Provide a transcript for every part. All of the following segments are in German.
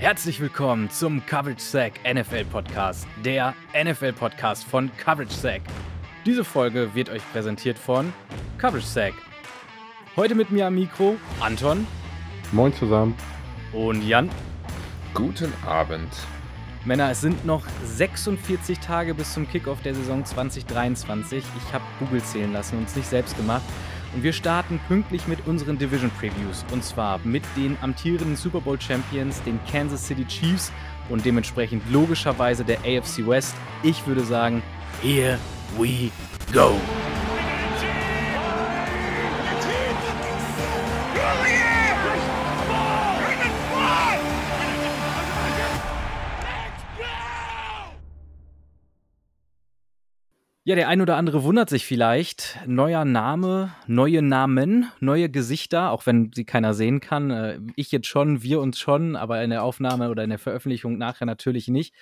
Herzlich willkommen zum Coverage Sack NFL Podcast, der NFL Podcast von Coverage Sack. Diese Folge wird euch präsentiert von Coverage Sack. Heute mit mir am Mikro Anton. Moin zusammen. Und Jan. Guten Abend. Männer, es sind noch 46 Tage bis zum Kickoff der Saison 2023. Ich habe Google zählen lassen und es nicht selbst gemacht. Und wir starten pünktlich mit unseren Division Previews. Und zwar mit den amtierenden Super Bowl Champions, den Kansas City Chiefs und dementsprechend logischerweise der AFC West. Ich würde sagen, here we go. Ja, der ein oder andere wundert sich vielleicht. Neuer Name, neue Namen, neue Gesichter, auch wenn sie keiner sehen kann. Äh, ich jetzt schon, wir uns schon, aber in der Aufnahme oder in der Veröffentlichung nachher natürlich nicht.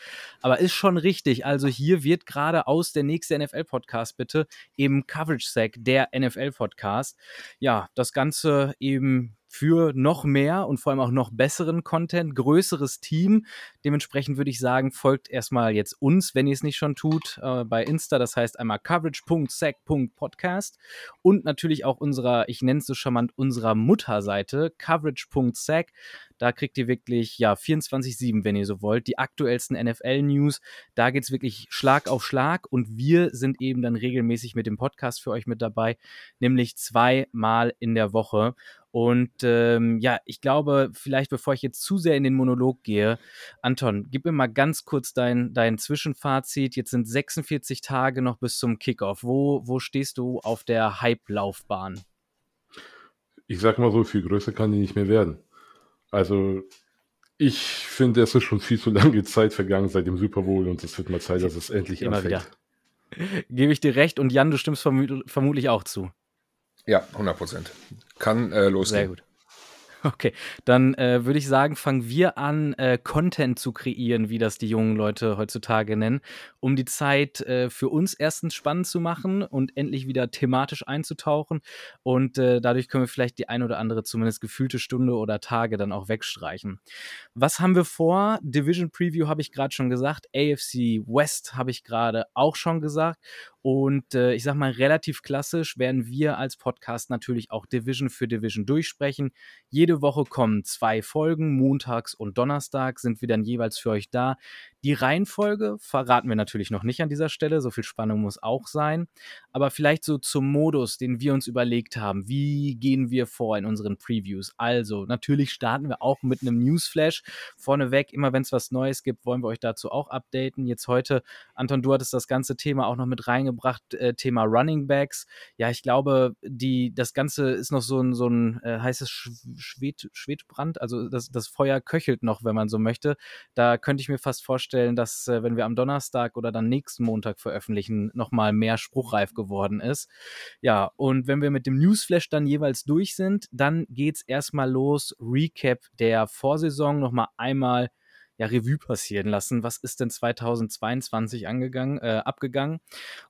Aber ist schon richtig. Also hier wird gerade aus der nächste NFL-Podcast bitte eben Coverage Sack, der NFL-Podcast. Ja, das Ganze eben für noch mehr und vor allem auch noch besseren Content, größeres Team. Dementsprechend würde ich sagen, folgt erstmal jetzt uns, wenn ihr es nicht schon tut, äh, bei Insta. Das heißt einmal coverage.sac.podcast und natürlich auch unserer, ich nenne es so charmant, unserer Mutterseite coverage.sac. Da kriegt ihr wirklich, ja, 24-7, wenn ihr so wollt, die aktuellsten NFL-News. Da geht es wirklich Schlag auf Schlag und wir sind eben dann regelmäßig mit dem Podcast für euch mit dabei, nämlich zweimal in der Woche. Und ähm, ja, ich glaube, vielleicht bevor ich jetzt zu sehr in den Monolog gehe, Anton, gib mir mal ganz kurz dein, dein Zwischenfazit. Jetzt sind 46 Tage noch bis zum Kickoff. Wo, wo stehst du auf der Hype-Laufbahn? Ich sag mal so, viel größer kann die nicht mehr werden. Also, ich finde, es ist schon viel zu lange Zeit vergangen seit dem Super Bowl und es wird mal Zeit, dass es endlich Immer anfängt. wieder. Gebe ich dir recht und Jan, du stimmst verm vermutlich auch zu. Ja, 100 Prozent. Kann äh, losgehen. Sehr gut. Okay, dann äh, würde ich sagen, fangen wir an, äh, Content zu kreieren, wie das die jungen Leute heutzutage nennen, um die Zeit äh, für uns erstens spannend zu machen und endlich wieder thematisch einzutauchen. Und äh, dadurch können wir vielleicht die ein oder andere, zumindest gefühlte Stunde oder Tage dann auch wegstreichen. Was haben wir vor? Division Preview habe ich gerade schon gesagt, AFC West habe ich gerade auch schon gesagt. Und äh, ich sag mal, relativ klassisch werden wir als Podcast natürlich auch Division für Division durchsprechen. Jede Woche kommen zwei Folgen, montags und donnerstag sind wir dann jeweils für euch da. Die Reihenfolge verraten wir natürlich noch nicht an dieser Stelle, so viel Spannung muss auch sein. Aber vielleicht so zum Modus, den wir uns überlegt haben. Wie gehen wir vor in unseren Previews? Also, natürlich starten wir auch mit einem Newsflash. Vorneweg, immer wenn es was Neues gibt, wollen wir euch dazu auch updaten. Jetzt heute, Anton, du hattest das ganze Thema auch noch mit reingebracht, äh, Thema Running Backs. Ja, ich glaube, die, das Ganze ist noch so ein, so ein äh, heißes Schwed, Schwedbrand. Also, das, das Feuer köchelt noch, wenn man so möchte. Da könnte ich mir fast vorstellen, vorstellen, dass, äh, wenn wir am Donnerstag oder dann nächsten Montag veröffentlichen, nochmal mehr spruchreif geworden ist. Ja, und wenn wir mit dem Newsflash dann jeweils durch sind, dann geht es erstmal los. Recap der Vorsaison, nochmal einmal ja, Revue passieren lassen. Was ist denn 2022 angegangen, äh, abgegangen?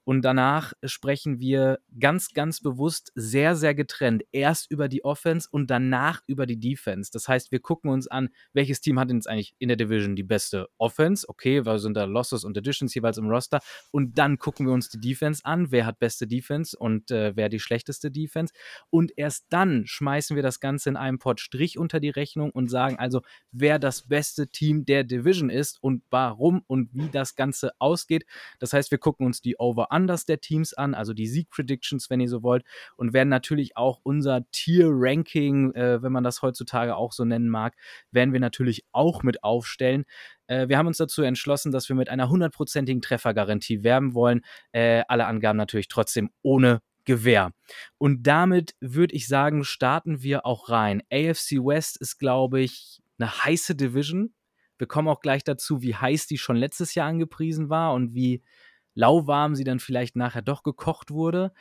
Und danach sprechen wir ganz, ganz bewusst sehr, sehr getrennt. Erst über die Offense und danach über die Defense. Das heißt, wir gucken uns an, welches Team hat denn jetzt eigentlich in der Division die beste Offense? Okay, weil sind da Losses und Additions jeweils im Roster? Und dann gucken wir uns die Defense an. Wer hat beste Defense und äh, wer die schlechteste Defense? Und erst dann schmeißen wir das Ganze in einem Pot Strich unter die Rechnung und sagen also, wer das beste Team der der Division ist und warum und wie das Ganze ausgeht. Das heißt, wir gucken uns die Over-Unders der Teams an, also die Sieg-Predictions, wenn ihr so wollt, und werden natürlich auch unser Tier-Ranking, äh, wenn man das heutzutage auch so nennen mag, werden wir natürlich auch mit aufstellen. Äh, wir haben uns dazu entschlossen, dass wir mit einer hundertprozentigen Treffergarantie werben wollen. Äh, alle Angaben natürlich trotzdem ohne Gewehr. Und damit würde ich sagen, starten wir auch rein. AFC West ist, glaube ich, eine heiße Division. Wir kommen auch gleich dazu, wie heiß die schon letztes Jahr angepriesen war und wie lauwarm sie dann vielleicht nachher doch gekocht wurde.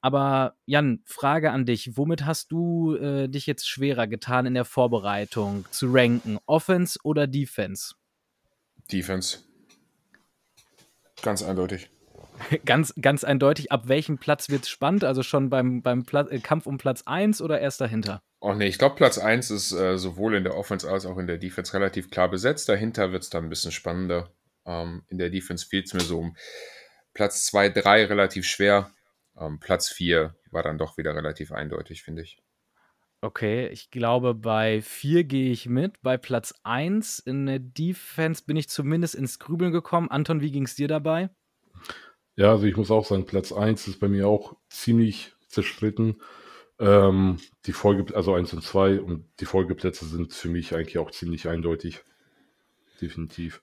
Aber Jan, Frage an dich. Womit hast du äh, dich jetzt schwerer getan in der Vorbereitung zu ranken? Offense oder Defense? Defense. Ganz eindeutig. ganz, ganz eindeutig. Ab welchem Platz wird es spannend? Also schon beim, beim Pla äh, Kampf um Platz 1 oder erst dahinter? Oh nee, ich glaube, Platz 1 ist äh, sowohl in der Offense als auch in der Defense relativ klar besetzt. Dahinter wird es dann ein bisschen spannender. Ähm, in der Defense fehlt es mir so um Platz 2, 3 relativ schwer. Ähm, Platz 4 war dann doch wieder relativ eindeutig, finde ich. Okay, ich glaube, bei 4 gehe ich mit. Bei Platz 1 in der Defense bin ich zumindest ins Grübeln gekommen. Anton, wie ging es dir dabei? Ja, also ich muss auch sagen, Platz 1 ist bei mir auch ziemlich zerstritten. Ähm, die Folge, also 1 und 2 und die Folgeplätze sind für mich eigentlich auch ziemlich eindeutig. Definitiv.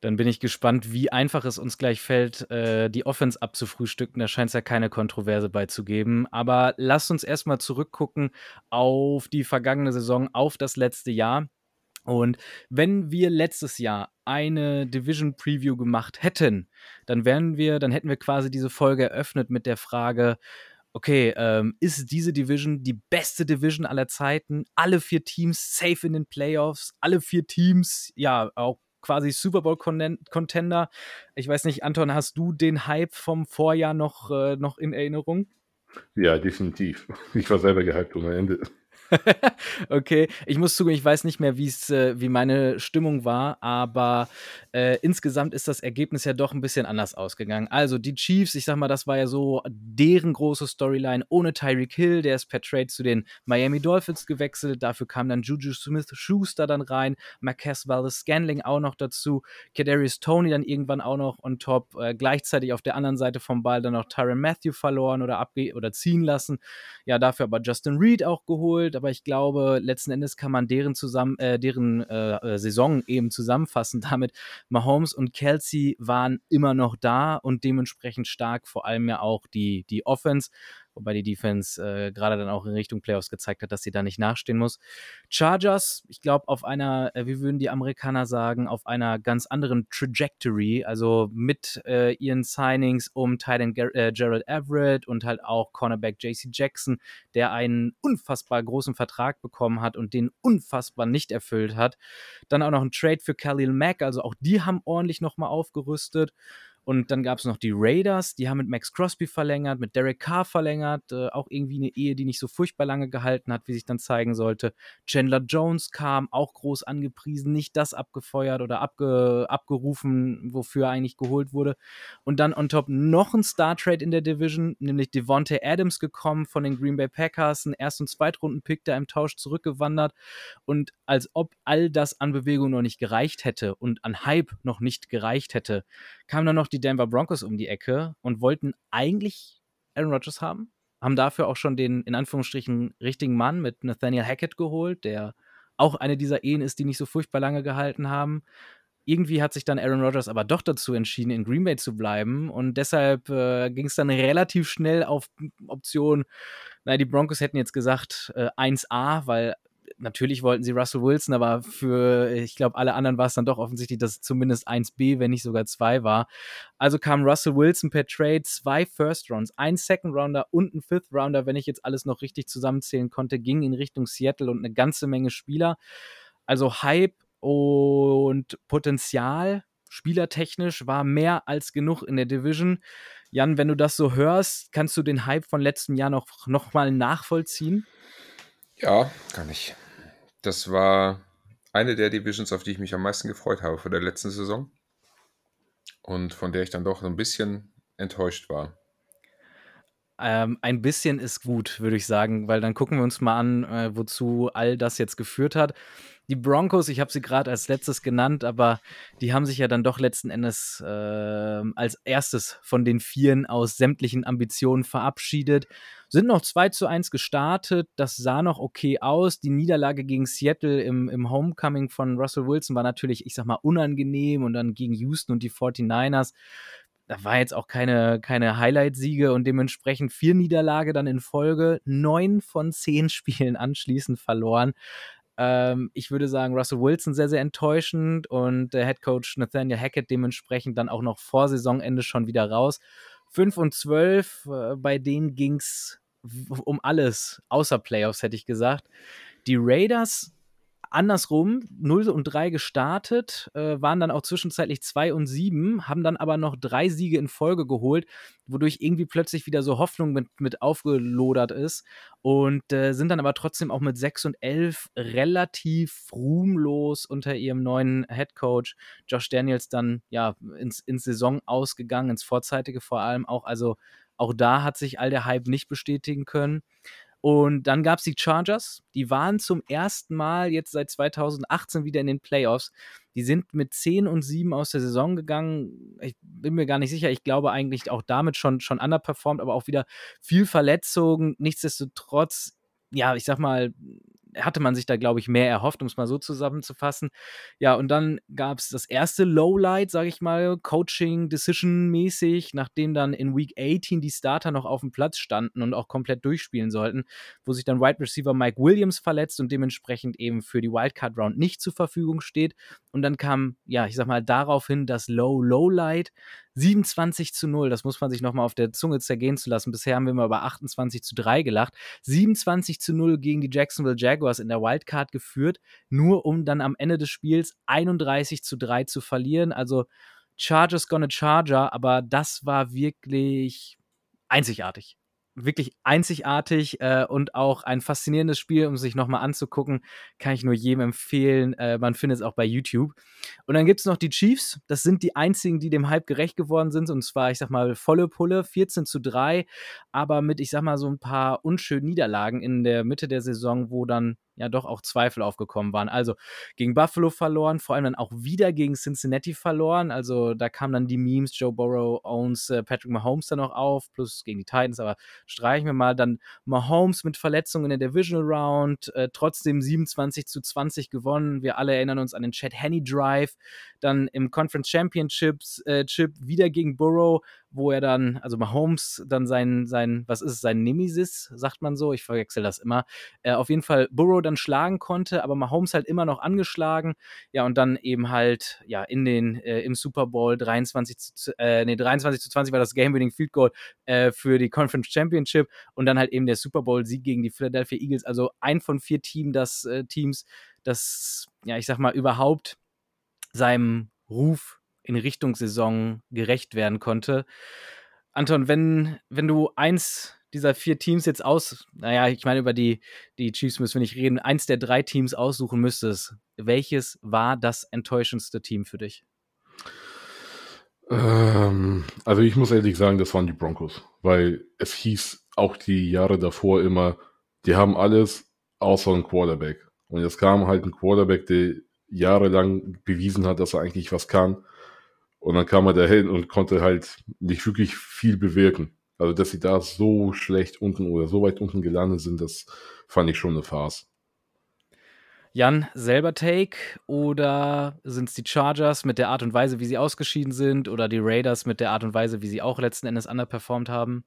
Dann bin ich gespannt, wie einfach es uns gleich fällt, äh, die Offense abzufrühstücken. Da scheint es ja keine Kontroverse beizugeben. Aber lasst uns erstmal zurückgucken auf die vergangene Saison, auf das letzte Jahr. Und wenn wir letztes Jahr eine Division Preview gemacht hätten, dann wären wir, dann hätten wir quasi diese Folge eröffnet mit der Frage, okay, ähm, ist diese Division die beste Division aller Zeiten? Alle vier Teams safe in den Playoffs, alle vier Teams, ja, auch quasi Super Bowl Contender. Ich weiß nicht, Anton, hast du den Hype vom Vorjahr noch, äh, noch in Erinnerung? Ja, definitiv. Ich war selber gehypt ohne Ende. okay, ich muss zugeben, ich weiß nicht mehr, wie's, äh, wie meine Stimmung war, aber äh, insgesamt ist das Ergebnis ja doch ein bisschen anders ausgegangen. Also die Chiefs, ich sag mal, das war ja so deren große Storyline. Ohne Tyreek Hill, der ist per Trade zu den Miami Dolphins gewechselt, dafür kam dann Juju Smith-Schuster dann rein, Marquez Valdez-Scanling auch noch dazu, Kadarius Tony dann irgendwann auch noch on top, äh, gleichzeitig auf der anderen Seite vom Ball dann noch Tyron Matthew verloren oder, abge oder ziehen lassen, ja, dafür aber Justin Reed auch geholt, aber ich glaube, letzten Endes kann man deren, zusammen, äh, deren äh, äh Saison eben zusammenfassen. Damit Mahomes und Kelsey waren immer noch da und dementsprechend stark, vor allem ja auch die, die Offense wobei die Defense äh, gerade dann auch in Richtung Playoffs gezeigt hat, dass sie da nicht nachstehen muss. Chargers, ich glaube, auf einer, äh, wie würden die Amerikaner sagen, auf einer ganz anderen Trajectory, also mit äh, ihren Signings um Titan Ger äh, Gerald Everett und halt auch Cornerback JC Jackson, der einen unfassbar großen Vertrag bekommen hat und den unfassbar nicht erfüllt hat. Dann auch noch ein Trade für Khalil Mack, also auch die haben ordentlich nochmal aufgerüstet. Und dann gab es noch die Raiders, die haben mit Max Crosby verlängert, mit Derek Carr verlängert, äh, auch irgendwie eine Ehe, die nicht so furchtbar lange gehalten hat, wie sich dann zeigen sollte. Chandler Jones kam, auch groß angepriesen, nicht das abgefeuert oder abge abgerufen, wofür er eigentlich geholt wurde. Und dann on top noch ein Star-Trade in der Division, nämlich Devontae Adams gekommen von den Green Bay Packers, ein Erst- und Zweitrunden-Pick, der im Tausch zurückgewandert. Und als ob all das an Bewegung noch nicht gereicht hätte und an Hype noch nicht gereicht hätte, kam dann noch die Denver Broncos um die Ecke und wollten eigentlich Aaron Rodgers haben. Haben dafür auch schon den, in Anführungsstrichen, richtigen Mann mit Nathaniel Hackett geholt, der auch eine dieser Ehen ist, die nicht so furchtbar lange gehalten haben. Irgendwie hat sich dann Aaron Rodgers aber doch dazu entschieden, in Green Bay zu bleiben. Und deshalb äh, ging es dann relativ schnell auf Option, naja, die Broncos hätten jetzt gesagt äh, 1A, weil natürlich wollten sie Russell Wilson, aber für, ich glaube, alle anderen war es dann doch offensichtlich, dass es zumindest 1B, wenn nicht sogar 2 war. Also kam Russell Wilson per Trade, zwei First Rounds, ein Second Rounder und ein Fifth Rounder, wenn ich jetzt alles noch richtig zusammenzählen konnte, ging in Richtung Seattle und eine ganze Menge Spieler. Also Hype und Potenzial, spielertechnisch, war mehr als genug in der Division. Jan, wenn du das so hörst, kannst du den Hype von letztem Jahr noch, noch mal nachvollziehen? Ja, kann ich. Das war eine der Divisions, auf die ich mich am meisten gefreut habe vor der letzten Saison. Und von der ich dann doch ein bisschen enttäuscht war. Ähm, ein bisschen ist gut, würde ich sagen, weil dann gucken wir uns mal an, äh, wozu all das jetzt geführt hat. Die Broncos, ich habe sie gerade als letztes genannt, aber die haben sich ja dann doch letzten Endes äh, als erstes von den Vieren aus sämtlichen Ambitionen verabschiedet. Sind noch 2 zu 1 gestartet, das sah noch okay aus. Die Niederlage gegen Seattle im, im Homecoming von Russell Wilson war natürlich, ich sag mal, unangenehm und dann gegen Houston und die 49ers da war jetzt auch keine, keine Highlight-Siege und dementsprechend vier Niederlage dann in Folge, neun von zehn Spielen anschließend verloren. Ähm, ich würde sagen, Russell Wilson sehr, sehr enttäuschend und der Head Coach Nathaniel Hackett dementsprechend dann auch noch vor Saisonende schon wieder raus. 5 und 12, äh, bei denen ging es um alles, außer Playoffs, hätte ich gesagt. Die Raiders Andersrum, 0 und 3 gestartet, äh, waren dann auch zwischenzeitlich 2 und 7, haben dann aber noch drei Siege in Folge geholt, wodurch irgendwie plötzlich wieder so Hoffnung mit, mit aufgelodert ist und äh, sind dann aber trotzdem auch mit 6 und 11 relativ ruhmlos unter ihrem neuen Headcoach Josh Daniels dann ja ins, ins Saison ausgegangen, ins Vorzeitige vor allem auch. Also auch da hat sich all der Hype nicht bestätigen können. Und dann gab es die Chargers, die waren zum ersten Mal jetzt seit 2018 wieder in den Playoffs. Die sind mit 10 und 7 aus der Saison gegangen. Ich bin mir gar nicht sicher. Ich glaube eigentlich auch damit schon, schon underperformed, aber auch wieder viel Verletzungen. Nichtsdestotrotz, ja, ich sag mal, hatte man sich da, glaube ich, mehr erhofft, um es mal so zusammenzufassen. Ja, und dann gab es das erste Lowlight, sage ich mal, Coaching, Decision-mäßig, nachdem dann in Week 18 die Starter noch auf dem Platz standen und auch komplett durchspielen sollten, wo sich dann Wide Receiver Mike Williams verletzt und dementsprechend eben für die Wildcard Round nicht zur Verfügung steht. Und dann kam, ja, ich sag mal, daraufhin das Low-Lowlight. 27 zu 0, das muss man sich nochmal auf der Zunge zergehen zu lassen. Bisher haben wir mal über 28 zu 3 gelacht. 27 zu 0 gegen die Jacksonville Jaguars in der Wildcard geführt, nur um dann am Ende des Spiels 31 zu 3 zu verlieren. Also Chargers gonna Charger, aber das war wirklich einzigartig wirklich einzigartig äh, und auch ein faszinierendes Spiel, um sich nochmal anzugucken. Kann ich nur jedem empfehlen. Äh, man findet es auch bei YouTube. Und dann gibt es noch die Chiefs. Das sind die einzigen, die dem Hype gerecht geworden sind. Und zwar, ich sag mal, volle Pulle, 14 zu 3, aber mit, ich sag mal, so ein paar unschönen Niederlagen in der Mitte der Saison, wo dann ja doch auch Zweifel aufgekommen waren. Also gegen Buffalo verloren, vor allem dann auch wieder gegen Cincinnati verloren. Also da kamen dann die Memes, Joe Burrow owns äh, Patrick Mahomes dann noch auf, plus gegen die Titans, aber streichen wir mal. Dann Mahomes mit Verletzungen in der Divisional Round, äh, trotzdem 27 zu 20 gewonnen. Wir alle erinnern uns an den Chad Henney Drive. Dann im Conference Championships äh, Chip wieder gegen Burrow wo er dann, also Mahomes dann sein, sein, was ist es, sein Nemesis, sagt man so, ich verwechsel das immer, äh, auf jeden Fall Burrow dann schlagen konnte, aber Mahomes halt immer noch angeschlagen, ja, und dann eben halt, ja, in den, äh, im Super Bowl 23 zu, äh, nee, 23 zu 20 war das Game-Winning Field Goal äh, für die Conference Championship und dann halt eben der Super Bowl-Sieg gegen die Philadelphia Eagles, also ein von vier Team, das, äh, Teams, das, ja, ich sag mal, überhaupt seinem Ruf in Richtung Saison gerecht werden konnte. Anton, wenn, wenn du eins dieser vier Teams jetzt aus, naja, ich meine, über die, die Chiefs müssen wir nicht reden, eins der drei Teams aussuchen müsstest, welches war das enttäuschendste Team für dich? Ähm, also ich muss ehrlich sagen, das waren die Broncos, weil es hieß auch die Jahre davor immer, die haben alles außer ein Quarterback. Und jetzt kam halt ein Quarterback, der jahrelang bewiesen hat, dass er eigentlich was kann. Und dann kam er dahin und konnte halt nicht wirklich viel bewirken. Also, dass sie da so schlecht unten oder so weit unten gelandet sind, das fand ich schon eine Farce. Jan, selber Take oder sind es die Chargers mit der Art und Weise, wie sie ausgeschieden sind oder die Raiders mit der Art und Weise, wie sie auch letzten Endes underperformed haben?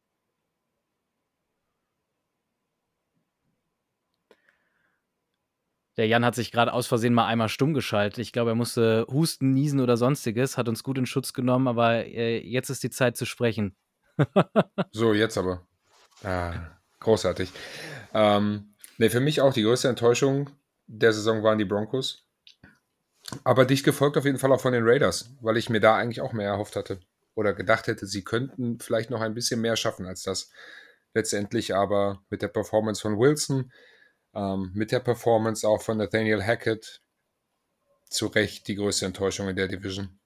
Der Jan hat sich gerade aus Versehen mal einmal stumm geschaltet. Ich glaube, er musste husten, niesen oder sonstiges, hat uns gut in Schutz genommen, aber äh, jetzt ist die Zeit zu sprechen. so, jetzt aber. Ah, großartig. Ähm, ne, für mich auch die größte Enttäuschung der Saison waren die Broncos. Aber dicht gefolgt auf jeden Fall auch von den Raiders, weil ich mir da eigentlich auch mehr erhofft hatte. Oder gedacht hätte, sie könnten vielleicht noch ein bisschen mehr schaffen als das. Letztendlich aber mit der Performance von Wilson, ähm, mit der Performance auch von Nathaniel Hackett zu Recht die größte Enttäuschung in der Division.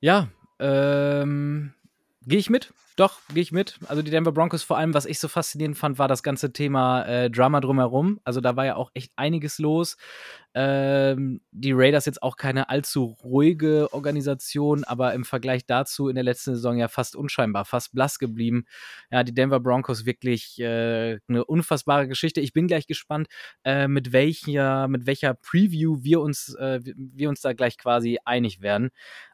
Ja, ähm, gehe ich mit. Doch, gehe ich mit. Also die Denver Broncos vor allem, was ich so faszinierend fand, war das ganze Thema äh, Drama drumherum. Also da war ja auch echt einiges los. Ähm, die Raiders jetzt auch keine allzu ruhige Organisation, aber im Vergleich dazu in der letzten Saison ja fast unscheinbar, fast blass geblieben. Ja, die Denver Broncos wirklich äh, eine unfassbare Geschichte. Ich bin gleich gespannt, äh, mit welcher, mit welcher Preview wir uns, äh, wir uns da gleich quasi einig werden.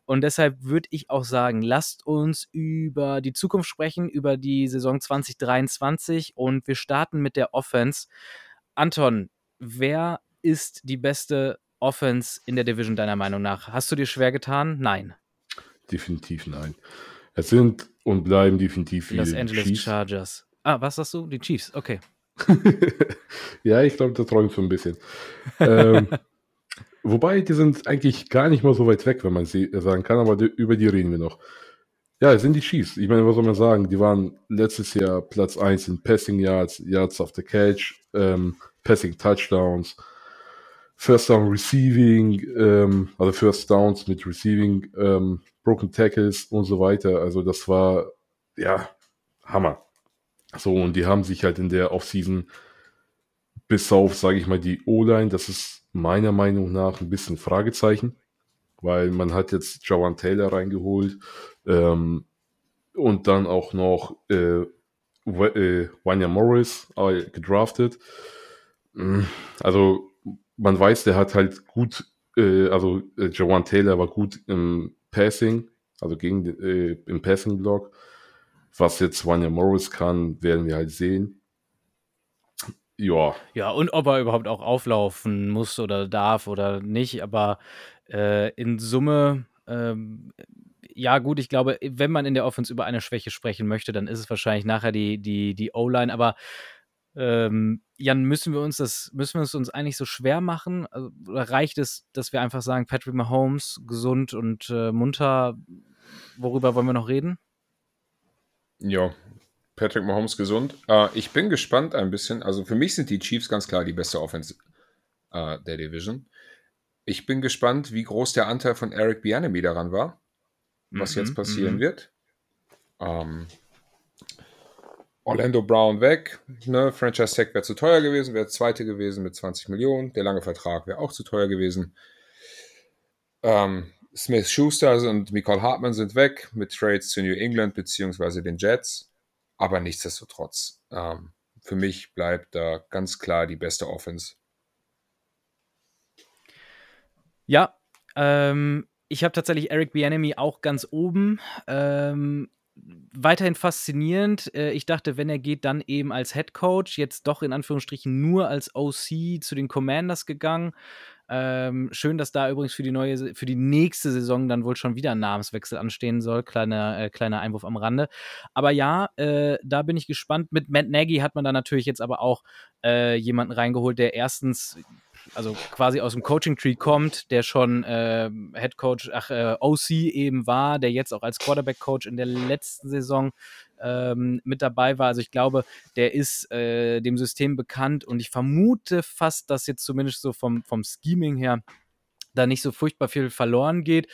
Und deshalb würde ich auch sagen, lasst uns über die Zukunft sprechen, über die Saison 2023 und wir starten mit der Offense. Anton, wer ist die beste Offense in der Division deiner Meinung nach? Hast du dir schwer getan? Nein. Definitiv nein. Es sind und bleiben definitiv die Los Angeles Chiefs. Chargers. Ah, was sagst du? Die Chiefs, okay. ja, ich glaube, der träumt so ein bisschen. ähm, wobei, die sind eigentlich gar nicht mal so weit weg, wenn man sie sagen kann, aber die, über die reden wir noch. Ja, sind die Chiefs. Ich meine, was soll man sagen? Die waren letztes Jahr Platz 1 in Passing Yards, Yards after Catch, ähm, Passing Touchdowns, First Down Receiving, ähm, also First Downs mit Receiving, ähm, Broken Tackles und so weiter. Also das war, ja, Hammer. So, und die haben sich halt in der Offseason bis auf, sage ich mal, die O-Line, das ist meiner Meinung nach ein bisschen Fragezeichen, weil man hat jetzt Jawan Taylor reingeholt ähm, und dann auch noch äh, äh, Wanya Morris äh, gedraftet. Mm, also man weiß, der hat halt gut, äh, also äh, Jawan Taylor war gut im Passing, also gegen äh, im Passing-Block. Was jetzt Wanya Morris kann, werden wir halt sehen. Ja. Ja, und ob er überhaupt auch auflaufen muss oder darf oder nicht, aber äh, in Summe, ähm, ja, gut, ich glaube, wenn man in der Offense über eine Schwäche sprechen möchte, dann ist es wahrscheinlich nachher die, die, die O-Line, aber ähm, Jan, müssen wir uns das, müssen wir es uns eigentlich so schwer machen? Also, oder reicht es, dass wir einfach sagen, Patrick Mahomes gesund und äh, munter? Worüber wollen wir noch reden? Ja, Patrick Mahomes gesund. Äh, ich bin gespannt ein bisschen. Also für mich sind die Chiefs ganz klar die beste Offense äh, der Division. Ich bin gespannt, wie groß der Anteil von Eric Bianemi daran war, was mhm, jetzt passieren mhm. wird. Ähm, Orlando Brown weg. Ne? Franchise Tag wäre zu teuer gewesen, wäre zweite gewesen mit 20 Millionen. Der lange Vertrag wäre auch zu teuer gewesen. Ähm, Smith Schuster und Michael Hartmann sind weg mit Trades zu New England bzw. den Jets. Aber nichtsdestotrotz, ähm, für mich bleibt da ganz klar die beste Offense. Ja, ähm, ich habe tatsächlich Eric Bianemi auch ganz oben. Ähm, weiterhin faszinierend. Äh, ich dachte, wenn er geht, dann eben als Head Coach. Jetzt doch in Anführungsstrichen nur als OC zu den Commanders gegangen. Ähm, schön, dass da übrigens für die neue, für die nächste Saison dann wohl schon wieder ein Namenswechsel anstehen soll. Kleiner, äh, kleiner Einwurf am Rande. Aber ja, äh, da bin ich gespannt. Mit Matt Nagy hat man da natürlich jetzt aber auch äh, jemanden reingeholt, der erstens also quasi aus dem Coaching-Tree kommt, der schon äh, Head Coach, ach, äh, OC eben war, der jetzt auch als Quarterback-Coach in der letzten Saison ähm, mit dabei war. Also ich glaube, der ist äh, dem System bekannt und ich vermute fast, dass jetzt zumindest so vom, vom Scheming her da nicht so furchtbar viel verloren geht.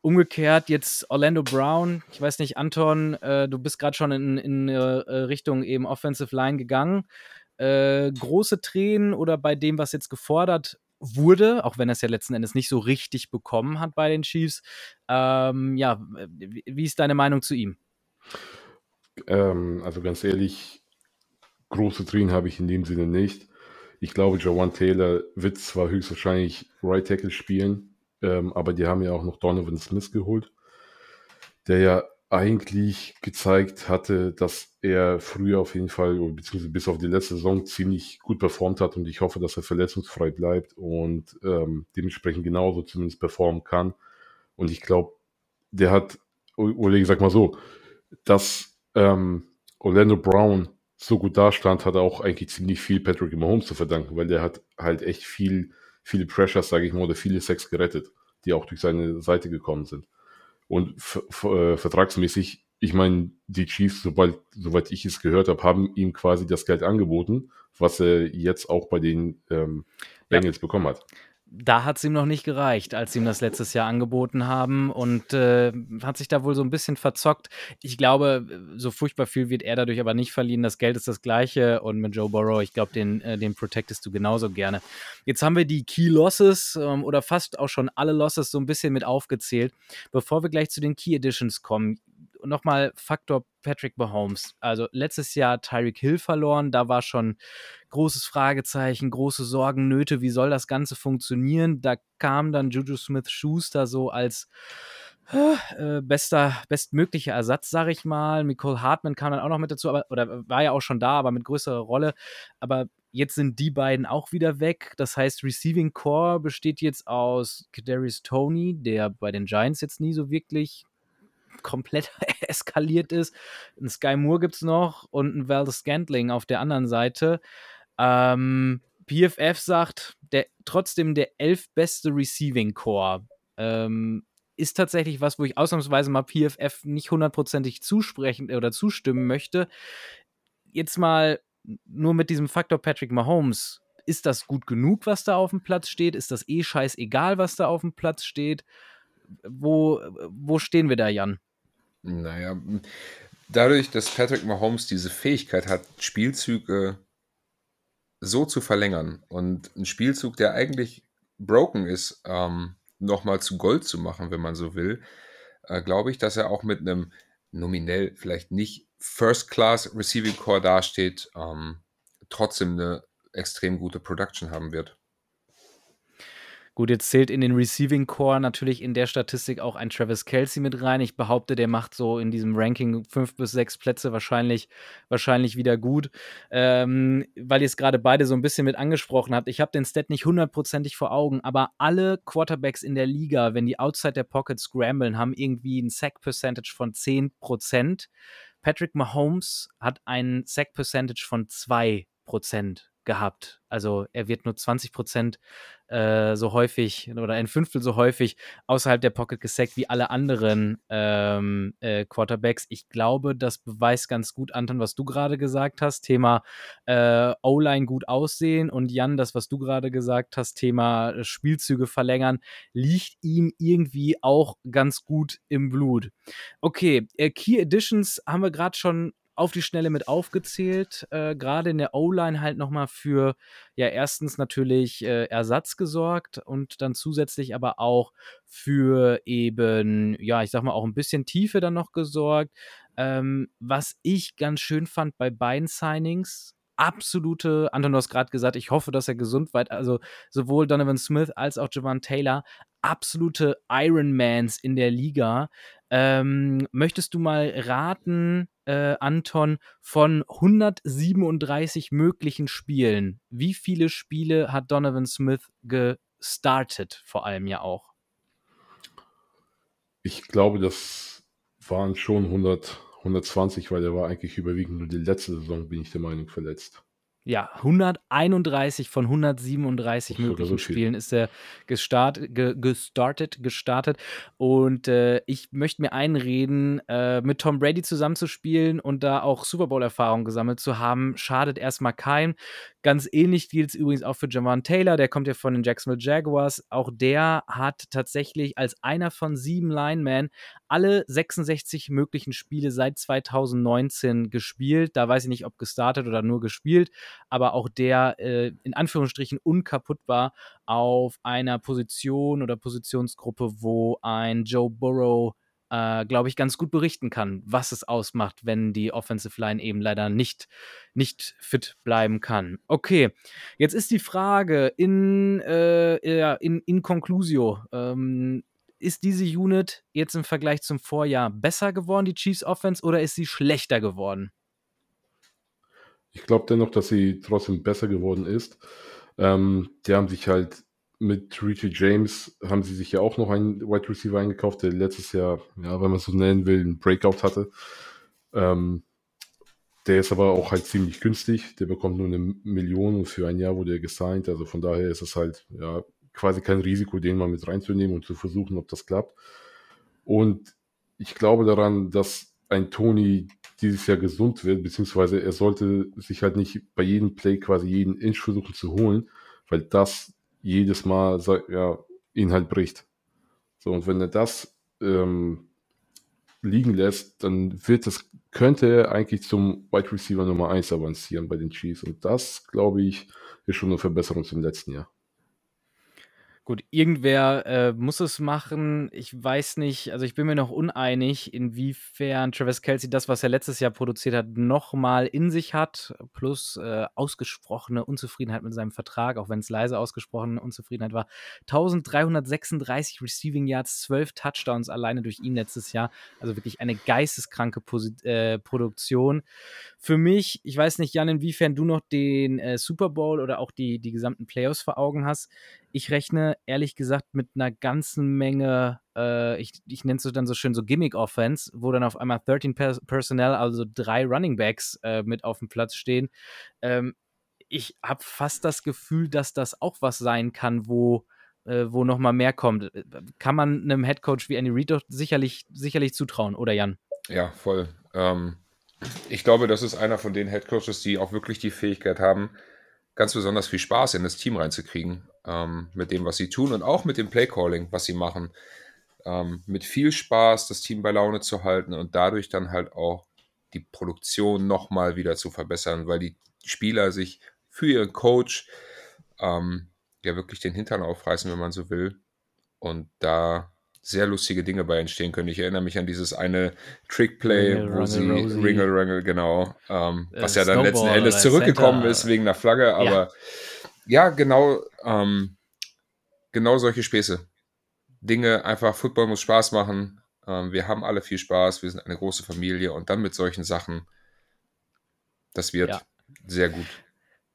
Umgekehrt jetzt Orlando Brown, ich weiß nicht, Anton, äh, du bist gerade schon in, in äh, Richtung eben Offensive Line gegangen äh, große Tränen oder bei dem, was jetzt gefordert wurde, auch wenn er es ja letzten Endes nicht so richtig bekommen hat bei den Chiefs. Ähm, ja, wie ist deine Meinung zu ihm? Ähm, also ganz ehrlich, große Tränen habe ich in dem Sinne nicht. Ich glaube, Jawan Taylor wird zwar höchstwahrscheinlich Right Tackle spielen, ähm, aber die haben ja auch noch Donovan Smith geholt, der ja eigentlich gezeigt hatte, dass er früher auf jeden Fall, beziehungsweise bis auf die letzte Saison, ziemlich gut performt hat und ich hoffe, dass er verletzungsfrei bleibt und ähm, dementsprechend genauso zumindest performen kann. Und ich glaube, der hat, oder ich sag mal so, dass ähm, Orlando Brown so gut dastand, hat er auch eigentlich ziemlich viel Patrick Mahomes zu verdanken, weil der hat halt echt viel, viele Pressures, sage ich mal, oder viele Sex gerettet, die auch durch seine Seite gekommen sind. Und äh, vertragsmäßig, ich meine, die Chiefs, sobald, soweit ich es gehört habe, haben ihm quasi das Geld angeboten, was er jetzt auch bei den ähm, Bengals ja. bekommen hat da hat es ihm noch nicht gereicht, als sie ihm das letztes Jahr angeboten haben und äh, hat sich da wohl so ein bisschen verzockt. Ich glaube, so furchtbar viel wird er dadurch aber nicht verlieren. Das Geld ist das gleiche und mit Joe Burrow, ich glaube, den, äh, den protectest du genauso gerne. Jetzt haben wir die Key Losses ähm, oder fast auch schon alle Losses so ein bisschen mit aufgezählt. Bevor wir gleich zu den Key Editions kommen, nochmal Faktor Patrick Mahomes. Also letztes Jahr Tyreek Hill verloren, da war schon großes Fragezeichen, große Sorgen, Nöte, wie soll das Ganze funktionieren? Da kam dann Juju Smith-Schuster so als äh, bester, bestmöglicher Ersatz, sage ich mal. Nicole Hartman kam dann auch noch mit dazu, aber, oder war ja auch schon da, aber mit größerer Rolle. Aber jetzt sind die beiden auch wieder weg. Das heißt, Receiving Core besteht jetzt aus Kadarius Tony, der bei den Giants jetzt nie so wirklich komplett eskaliert ist. Ein Sky Moore gibt es noch und ein Valdez Scantling auf der anderen Seite. Ähm, PFF sagt, der, trotzdem der elf beste Receiving Core. Ähm, ist tatsächlich was, wo ich ausnahmsweise mal PFF nicht hundertprozentig zusprechen oder zustimmen möchte. Jetzt mal nur mit diesem Faktor Patrick Mahomes. Ist das gut genug, was da auf dem Platz steht? Ist das eh scheißegal, was da auf dem Platz steht? Wo, wo stehen wir da, Jan? Naja, dadurch, dass Patrick Mahomes diese Fähigkeit hat, Spielzüge so zu verlängern und ein Spielzug, der eigentlich broken ist, ähm, nochmal zu Gold zu machen, wenn man so will, äh, glaube ich, dass er auch mit einem nominell vielleicht nicht First-Class Receiving Core dasteht, ähm, trotzdem eine extrem gute Production haben wird. Gut, jetzt zählt in den Receiving Core natürlich in der Statistik auch ein Travis Kelsey mit rein. Ich behaupte, der macht so in diesem Ranking fünf bis sechs Plätze wahrscheinlich, wahrscheinlich wieder gut. Ähm, weil ihr es gerade beide so ein bisschen mit angesprochen habt. Ich habe den Stat nicht hundertprozentig vor Augen, aber alle Quarterbacks in der Liga, wenn die outside der Pocket scramblen, haben irgendwie ein Sack Percentage von 10%. Patrick Mahomes hat ein Sack Percentage von 2% gehabt. Also er wird nur 20 Prozent äh, so häufig oder ein Fünftel so häufig außerhalb der Pocket gesackt wie alle anderen ähm, äh, Quarterbacks. Ich glaube, das beweist ganz gut, Anton, was du gerade gesagt hast. Thema äh, O-Line gut aussehen und Jan, das, was du gerade gesagt hast, Thema äh, Spielzüge verlängern, liegt ihm irgendwie auch ganz gut im Blut. Okay, äh, Key Editions haben wir gerade schon auf die Schnelle mit aufgezählt. Äh, Gerade in der O-Line halt nochmal für, ja, erstens natürlich äh, Ersatz gesorgt und dann zusätzlich aber auch für eben, ja, ich sag mal, auch ein bisschen Tiefe dann noch gesorgt. Ähm, was ich ganz schön fand bei beiden Signings, absolute, Anton, du hast gerade gesagt, ich hoffe, dass er gesund wird. Also sowohl Donovan Smith als auch Javon Taylor, absolute Ironmans in der Liga. Ähm, möchtest du mal raten, äh, Anton, von 137 möglichen Spielen, wie viele Spiele hat Donovan Smith gestartet, vor allem ja auch? Ich glaube, das waren schon 100, 120, weil er war eigentlich überwiegend nur die letzte Saison, bin ich der Meinung, verletzt. Ja, 131 von 137 möglichen so Spielen ist er gestart, ge, gestartet, gestartet. Und äh, ich möchte mir einreden, äh, mit Tom Brady zusammenzuspielen und da auch Super Bowl-Erfahrung gesammelt zu haben, schadet erstmal keinem. Ganz ähnlich gilt es übrigens auch für Javon Taylor, der kommt ja von den Jacksonville Jaguars. Auch der hat tatsächlich als einer von sieben Linemen alle 66 möglichen Spiele seit 2019 gespielt. Da weiß ich nicht, ob gestartet oder nur gespielt, aber auch der äh, in Anführungsstrichen unkaputtbar auf einer Position oder Positionsgruppe, wo ein Joe Burrow äh, glaube ich, ganz gut berichten kann, was es ausmacht, wenn die Offensive Line eben leider nicht, nicht fit bleiben kann. Okay, jetzt ist die Frage in, äh, in, in Conclusio. Ähm, ist diese Unit jetzt im Vergleich zum Vorjahr besser geworden, die Chiefs Offense, oder ist sie schlechter geworden? Ich glaube dennoch, dass sie trotzdem besser geworden ist. Ähm, die haben sich halt mit Richie James haben sie sich ja auch noch einen Wide Receiver eingekauft, der letztes Jahr, ja, wenn man es so nennen will, einen Breakout hatte. Ähm, der ist aber auch halt ziemlich günstig. Der bekommt nur eine Million und für ein Jahr wurde er gesigned. Also von daher ist es halt ja quasi kein Risiko, den mal mit reinzunehmen und zu versuchen, ob das klappt. Und ich glaube daran, dass ein Tony dieses Jahr gesund wird, beziehungsweise er sollte sich halt nicht bei jedem Play quasi jeden Inch versuchen zu holen, weil das jedes Mal ja, ihn halt bricht. So, und wenn er das ähm, liegen lässt, dann wird es, könnte er eigentlich zum Wide Receiver Nummer 1 avancieren bei den Chiefs. Und das, glaube ich, ist schon eine Verbesserung zum letzten Jahr. Gut, irgendwer äh, muss es machen. Ich weiß nicht, also ich bin mir noch uneinig, inwiefern Travis Kelsey das, was er letztes Jahr produziert hat, nochmal in sich hat, plus äh, ausgesprochene Unzufriedenheit mit seinem Vertrag, auch wenn es leise ausgesprochene Unzufriedenheit war. 1336 Receiving Yards, 12 Touchdowns alleine durch ihn letztes Jahr. Also wirklich eine geisteskranke Posit äh, Produktion. Für mich, ich weiß nicht, Jan, inwiefern du noch den äh, Super Bowl oder auch die, die gesamten Playoffs vor Augen hast. Ich rechne ehrlich gesagt mit einer ganzen Menge, äh, ich, ich nenne es dann so schön so Gimmick-Offense, wo dann auf einmal 13 Pers Personnel, also drei Running Backs äh, mit auf dem Platz stehen. Ähm, ich habe fast das Gefühl, dass das auch was sein kann, wo äh, wo noch mal mehr kommt. Kann man einem Headcoach wie Andy Reid doch sicherlich, sicherlich zutrauen, oder Jan? Ja, voll. Ähm, ich glaube, das ist einer von den Headcoaches, die auch wirklich die Fähigkeit haben, ganz besonders viel Spaß in das Team reinzukriegen, ähm, mit dem, was sie tun und auch mit dem Playcalling, was sie machen. Ähm, mit viel Spaß das Team bei Laune zu halten und dadurch dann halt auch die Produktion nochmal wieder zu verbessern, weil die Spieler sich für ihren Coach ähm, ja wirklich den Hintern aufreißen, wenn man so will. Und da sehr lustige Dinge bei entstehen können. Ich erinnere mich an dieses eine Trickplay, Ringel, wo sie. Ringel, Ringel, genau, ähm, äh, was ja dann letzten Endes zurückgekommen Center. ist wegen der Flagge, aber ja, ja genau, ähm, genau solche Späße. Dinge, einfach Football muss Spaß machen. Ähm, wir haben alle viel Spaß, wir sind eine große Familie und dann mit solchen Sachen, das wird ja. sehr gut.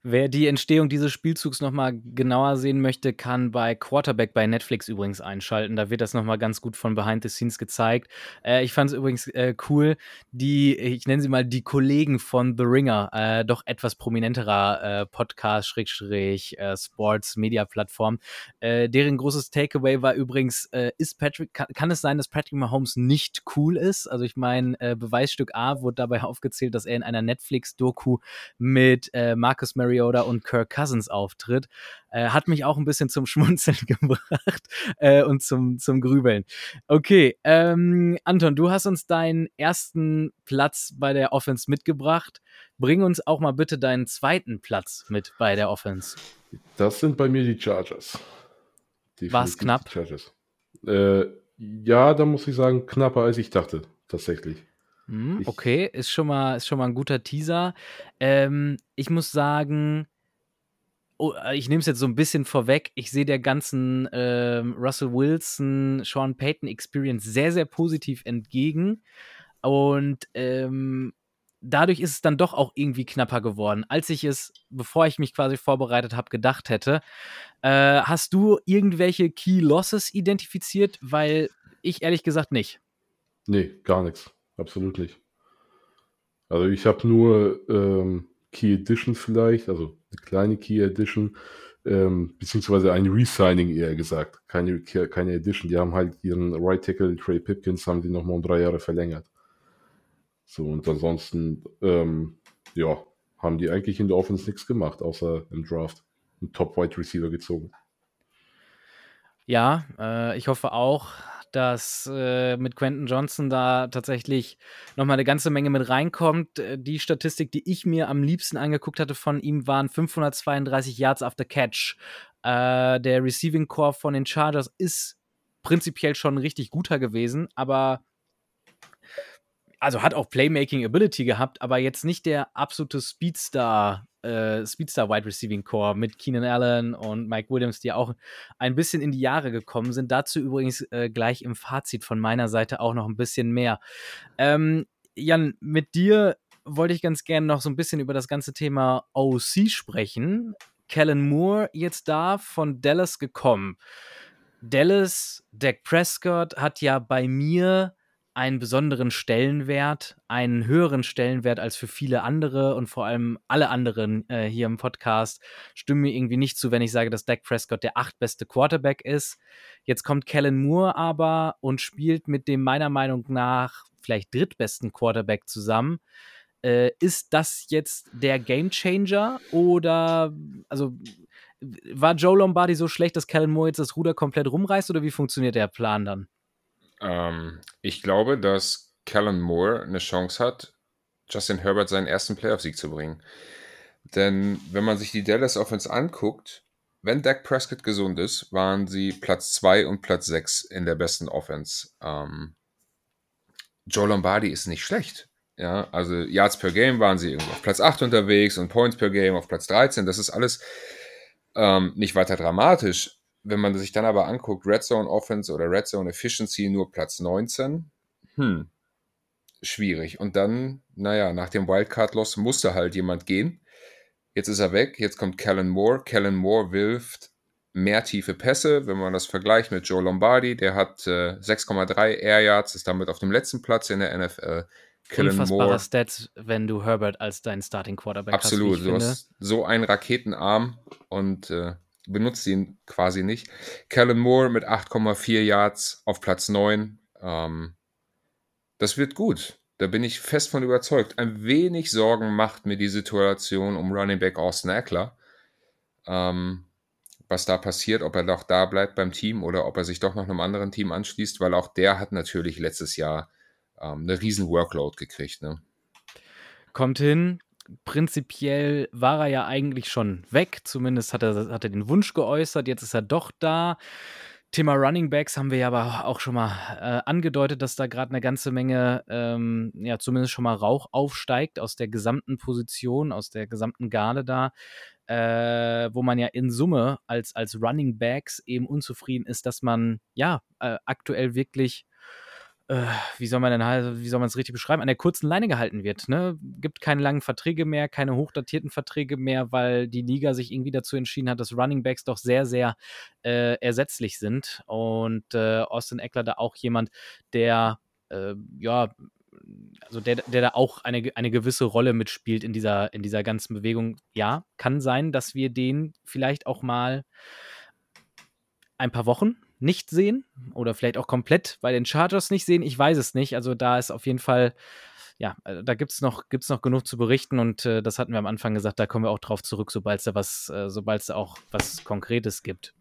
Wer die Entstehung dieses Spielzugs nochmal genauer sehen möchte, kann bei Quarterback bei Netflix übrigens einschalten. Da wird das nochmal ganz gut von Behind the Scenes gezeigt. Äh, ich fand es übrigens äh, cool, die, ich nenne sie mal die Kollegen von The Ringer, äh, doch etwas prominenterer äh, Podcast, Schrägstrich, äh, Sports, Media-Plattform. Äh, deren großes Takeaway war übrigens, ist Patrick, kann, kann, es sein, dass Patrick Mahomes nicht cool ist? Also ich meine, Beweisstück A wurde dabei aufgezählt, dass er in einer Netflix-Doku mit Marcus Mary Mariota und Kirk Cousins auftritt, äh, hat mich auch ein bisschen zum Schmunzeln gebracht äh, und zum, zum Grübeln. Okay, ähm, Anton, du hast uns deinen ersten Platz bei der Offense mitgebracht. Bring uns auch mal bitte deinen zweiten Platz mit bei der Offense. Das sind bei mir die Chargers. War es knapp? Chargers. Äh, ja, da muss ich sagen, knapper als ich dachte, tatsächlich. Hm, okay, ist schon mal, ist schon mal ein guter Teaser. Ähm, ich muss sagen, oh, äh, ich nehme es jetzt so ein bisschen vorweg. Ich sehe der ganzen ähm, Russell Wilson, Sean Payton Experience sehr, sehr positiv entgegen. Und ähm, dadurch ist es dann doch auch irgendwie knapper geworden, als ich es, bevor ich mich quasi vorbereitet habe, gedacht hätte. Äh, hast du irgendwelche Key Losses identifiziert? Weil ich ehrlich gesagt nicht. Nee, gar nichts absolut nicht. Also ich habe nur ähm, Key Edition vielleicht, also eine kleine Key Edition, ähm, beziehungsweise ein Resigning eher gesagt, keine, keine Edition. Die haben halt ihren Right Tackle Trey Pipkins, haben die nochmal um drei Jahre verlängert. So, und ansonsten, ähm, ja, haben die eigentlich in der Offense nichts gemacht, außer im Draft einen Top Wide Receiver gezogen. Ja, äh, ich hoffe auch, dass äh, mit Quentin Johnson da tatsächlich nochmal eine ganze Menge mit reinkommt. Äh, die Statistik, die ich mir am liebsten angeguckt hatte von ihm, waren 532 Yards after Catch. Äh, der Receiving Core von den Chargers ist prinzipiell schon richtig guter gewesen, aber also hat auch Playmaking Ability gehabt, aber jetzt nicht der absolute Speedstar äh, Speedstar Wide Receiving Core mit Keenan Allen und Mike Williams, die auch ein bisschen in die Jahre gekommen sind. Dazu übrigens äh, gleich im Fazit von meiner Seite auch noch ein bisschen mehr. Ähm, Jan, mit dir wollte ich ganz gerne noch so ein bisschen über das ganze Thema OC sprechen. Kellen Moore jetzt da von Dallas gekommen. Dallas, Dak Prescott hat ja bei mir einen besonderen Stellenwert, einen höheren Stellenwert als für viele andere und vor allem alle anderen äh, hier im Podcast stimmen mir irgendwie nicht zu, wenn ich sage, dass Dak Prescott der achtbeste Quarterback ist. Jetzt kommt Kellen Moore aber und spielt mit dem meiner Meinung nach vielleicht drittbesten Quarterback zusammen. Äh, ist das jetzt der Gamechanger oder also war Joe Lombardi so schlecht, dass Kellen Moore jetzt das Ruder komplett rumreißt oder wie funktioniert der Plan dann? Ähm, ich glaube, dass Kellen Moore eine Chance hat, Justin Herbert seinen ersten Playoff-Sieg zu bringen. Denn wenn man sich die Dallas Offense anguckt, wenn Dak Prescott gesund ist, waren sie Platz 2 und Platz 6 in der besten Offense. Ähm, Joe Lombardi ist nicht schlecht. Ja, also Yards per Game waren sie irgendwo auf Platz 8 unterwegs und Points per Game auf Platz 13. Das ist alles ähm, nicht weiter dramatisch wenn man sich dann aber anguckt, Red Zone Offense oder Red Zone Efficiency nur Platz 19, hm, schwierig. Und dann, naja, nach dem Wildcard-Loss musste halt jemand gehen. Jetzt ist er weg, jetzt kommt Kellen Moore. Kellen Moore wirft mehr tiefe Pässe, wenn man das vergleicht mit Joe Lombardi. Der hat äh, 6,3 Air Yards, ist damit auf dem letzten Platz in der NFL. Kellen Unfassbarer Moore. Stats, wenn du Herbert als deinen Starting Quarterback Absolut, hast. Absolut, du hast so einen Raketenarm und äh, benutzt ihn quasi nicht. Kellen Moore mit 8,4 Yards auf Platz 9. Ähm, das wird gut. Da bin ich fest von überzeugt. Ein wenig Sorgen macht mir die Situation um Running Back Austin Eckler. Ähm, was da passiert, ob er doch da bleibt beim Team oder ob er sich doch noch einem anderen Team anschließt, weil auch der hat natürlich letztes Jahr ähm, eine riesen Workload gekriegt. Ne? Kommt hin. Prinzipiell war er ja eigentlich schon weg, zumindest hat er, hat er den Wunsch geäußert, jetzt ist er doch da. Thema Running Backs haben wir ja aber auch schon mal äh, angedeutet, dass da gerade eine ganze Menge, ähm, ja, zumindest schon mal Rauch aufsteigt aus der gesamten Position, aus der gesamten Garde da äh, wo man ja in Summe als, als Running Backs eben unzufrieden ist, dass man ja äh, aktuell wirklich wie soll man denn wie soll man es richtig beschreiben, an der kurzen Leine gehalten wird. Ne? Gibt keine langen Verträge mehr, keine hochdatierten Verträge mehr, weil die Liga sich irgendwie dazu entschieden hat, dass Running Backs doch sehr, sehr äh, ersetzlich sind. Und äh, Austin Eckler da auch jemand, der äh, ja also der, der da auch eine, eine gewisse Rolle mitspielt in dieser, in dieser ganzen Bewegung. Ja, kann sein, dass wir den vielleicht auch mal ein paar Wochen nicht sehen oder vielleicht auch komplett bei den Chargers nicht sehen. Ich weiß es nicht. Also da ist auf jeden Fall ja, äh, da gibt es noch, gibt's noch genug zu berichten und äh, das hatten wir am Anfang gesagt, da kommen wir auch drauf zurück, sobald es da was, äh, sobald es auch was Konkretes gibt.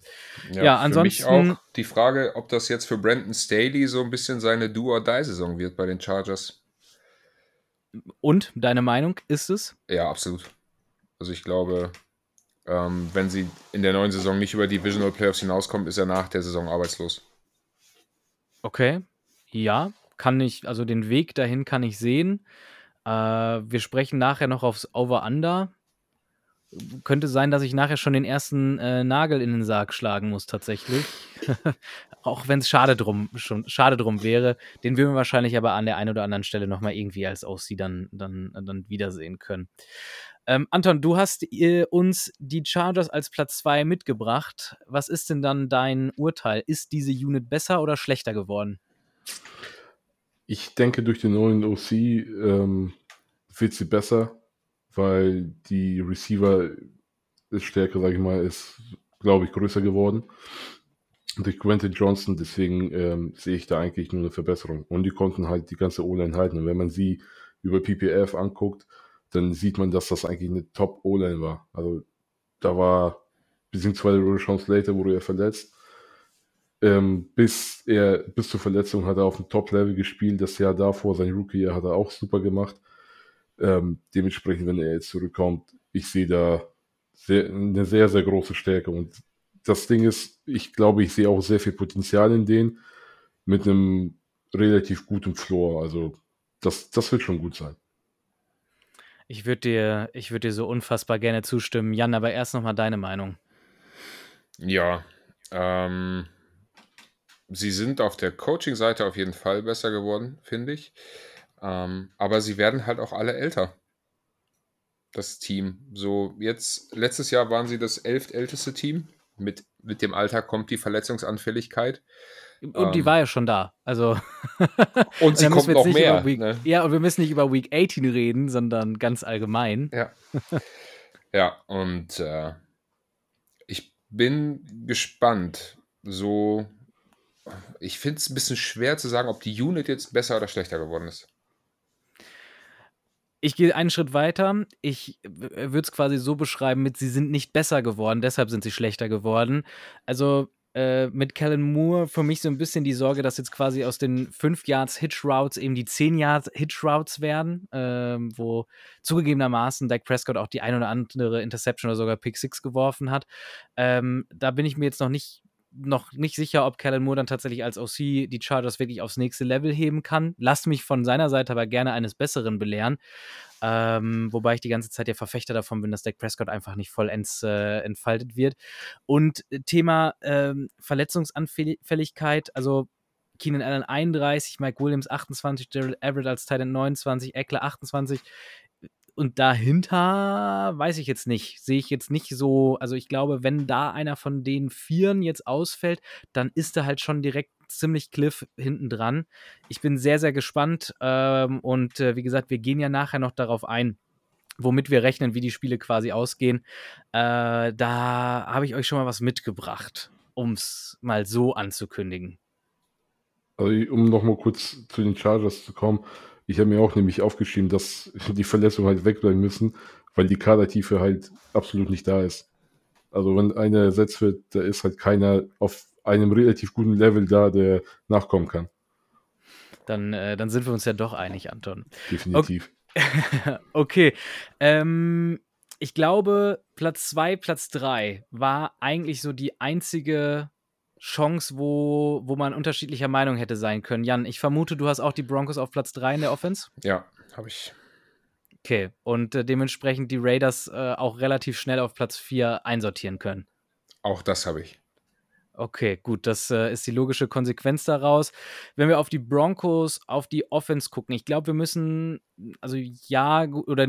Ja, ja ansonsten. Für mich auch die Frage, ob das jetzt für Brandon Staley so ein bisschen seine Do-or-Die-Saison wird bei den Chargers. Und deine Meinung ist es? Ja, absolut. Also ich glaube, ähm, wenn sie in der neuen Saison nicht über die Visional Playoffs hinauskommt, ist er nach der Saison arbeitslos. Okay, ja, kann ich, also den Weg dahin kann ich sehen. Äh, wir sprechen nachher noch aufs Over-Under. Könnte sein, dass ich nachher schon den ersten äh, Nagel in den Sarg schlagen muss, tatsächlich. Auch wenn es schade drum, schon schade drum wäre. Den würden wir wahrscheinlich aber an der einen oder anderen Stelle nochmal irgendwie als OC dann, dann, dann wiedersehen können. Ähm, Anton, du hast äh, uns die Chargers als Platz 2 mitgebracht. Was ist denn dann dein Urteil? Ist diese Unit besser oder schlechter geworden? Ich denke, durch den neuen OC ähm, wird sie besser, weil die Receiver ist stärker, sage ich mal, ist, glaube ich, größer geworden. Durch Quentin Johnson, deswegen ähm, sehe ich da eigentlich nur eine Verbesserung. Und die konnten halt die ganze O-Line halten. Und wenn man sie über PPF anguckt, dann sieht man, dass das eigentlich eine Top-O-Line war. Also da war, beziehungsweise Rashawn Slater wurde er verletzt ähm, bis er, bis zur Verletzung hat er auf dem Top-Level gespielt. Das Jahr davor, sein Rookie-Jahr, hat er auch super gemacht. Ähm, dementsprechend, wenn er jetzt zurückkommt, ich sehe da sehr, eine sehr, sehr große Stärke. Und das Ding ist, ich glaube, ich sehe auch sehr viel Potenzial in denen mit einem relativ guten Floor. Also das, das wird schon gut sein. Ich würde dir, ich dir so unfassbar gerne zustimmen. Jan, aber erst nochmal deine Meinung. Ja, ähm, sie sind auf der Coaching-Seite auf jeden Fall besser geworden, finde ich. Ähm, aber sie werden halt auch alle älter. Das Team. So, jetzt, letztes Jahr waren sie das elftälteste Team. Mit, mit dem Alter kommt die Verletzungsanfälligkeit. Und ähm, die war ja schon da. Also. und sie kommt noch mehr. Week, ne? Ja, und wir müssen nicht über Week 18 reden, sondern ganz allgemein. Ja. ja, und äh, ich bin gespannt. So, ich finde es ein bisschen schwer zu sagen, ob die Unit jetzt besser oder schlechter geworden ist. Ich gehe einen Schritt weiter. Ich würde es quasi so beschreiben mit, sie sind nicht besser geworden, deshalb sind sie schlechter geworden. Also äh, mit Kellen Moore für mich so ein bisschen die Sorge, dass jetzt quasi aus den 5 Yards Hitch Routes eben die 10 Yards Hitch Routes werden, äh, wo zugegebenermaßen Dak Prescott auch die ein oder andere Interception oder sogar Pick 6 geworfen hat. Ähm, da bin ich mir jetzt noch nicht noch nicht sicher, ob Kellen Moore dann tatsächlich als OC die Chargers wirklich aufs nächste Level heben kann. Lasst mich von seiner Seite aber gerne eines Besseren belehren. Ähm, wobei ich die ganze Zeit ja Verfechter davon bin, dass Dak Prescott einfach nicht vollends äh, entfaltet wird. Und äh, Thema ähm, Verletzungsanfälligkeit, also Keenan Allen 31, Mike Williams 28, Gerald Everett als Titan 29, Eckler 28 und dahinter weiß ich jetzt nicht, sehe ich jetzt nicht so, also ich glaube, wenn da einer von den Vieren jetzt ausfällt, dann ist er halt schon direkt ziemlich Cliff hinten dran. Ich bin sehr, sehr gespannt ähm, und äh, wie gesagt, wir gehen ja nachher noch darauf ein, womit wir rechnen, wie die Spiele quasi ausgehen. Äh, da habe ich euch schon mal was mitgebracht, um es mal so anzukündigen. Also, um nochmal kurz zu den Chargers zu kommen, ich habe mir auch nämlich aufgeschrieben, dass die Verletzungen halt wegbleiben müssen, weil die Kadertiefe halt absolut nicht da ist. Also wenn einer ersetzt wird, da ist halt keiner auf einem relativ guten Level da, der nachkommen kann. Dann, äh, dann sind wir uns ja doch einig, Anton. Definitiv. Okay, okay. Ähm, ich glaube, Platz 2, Platz 3 war eigentlich so die einzige Chance, wo, wo man unterschiedlicher Meinung hätte sein können. Jan, ich vermute, du hast auch die Broncos auf Platz 3 in der Offense? Ja, habe ich. Okay, und äh, dementsprechend die Raiders äh, auch relativ schnell auf Platz 4 einsortieren können. Auch das habe ich. Okay, gut, das äh, ist die logische Konsequenz daraus. Wenn wir auf die Broncos, auf die Offense gucken, ich glaube, wir müssen, also ja, oder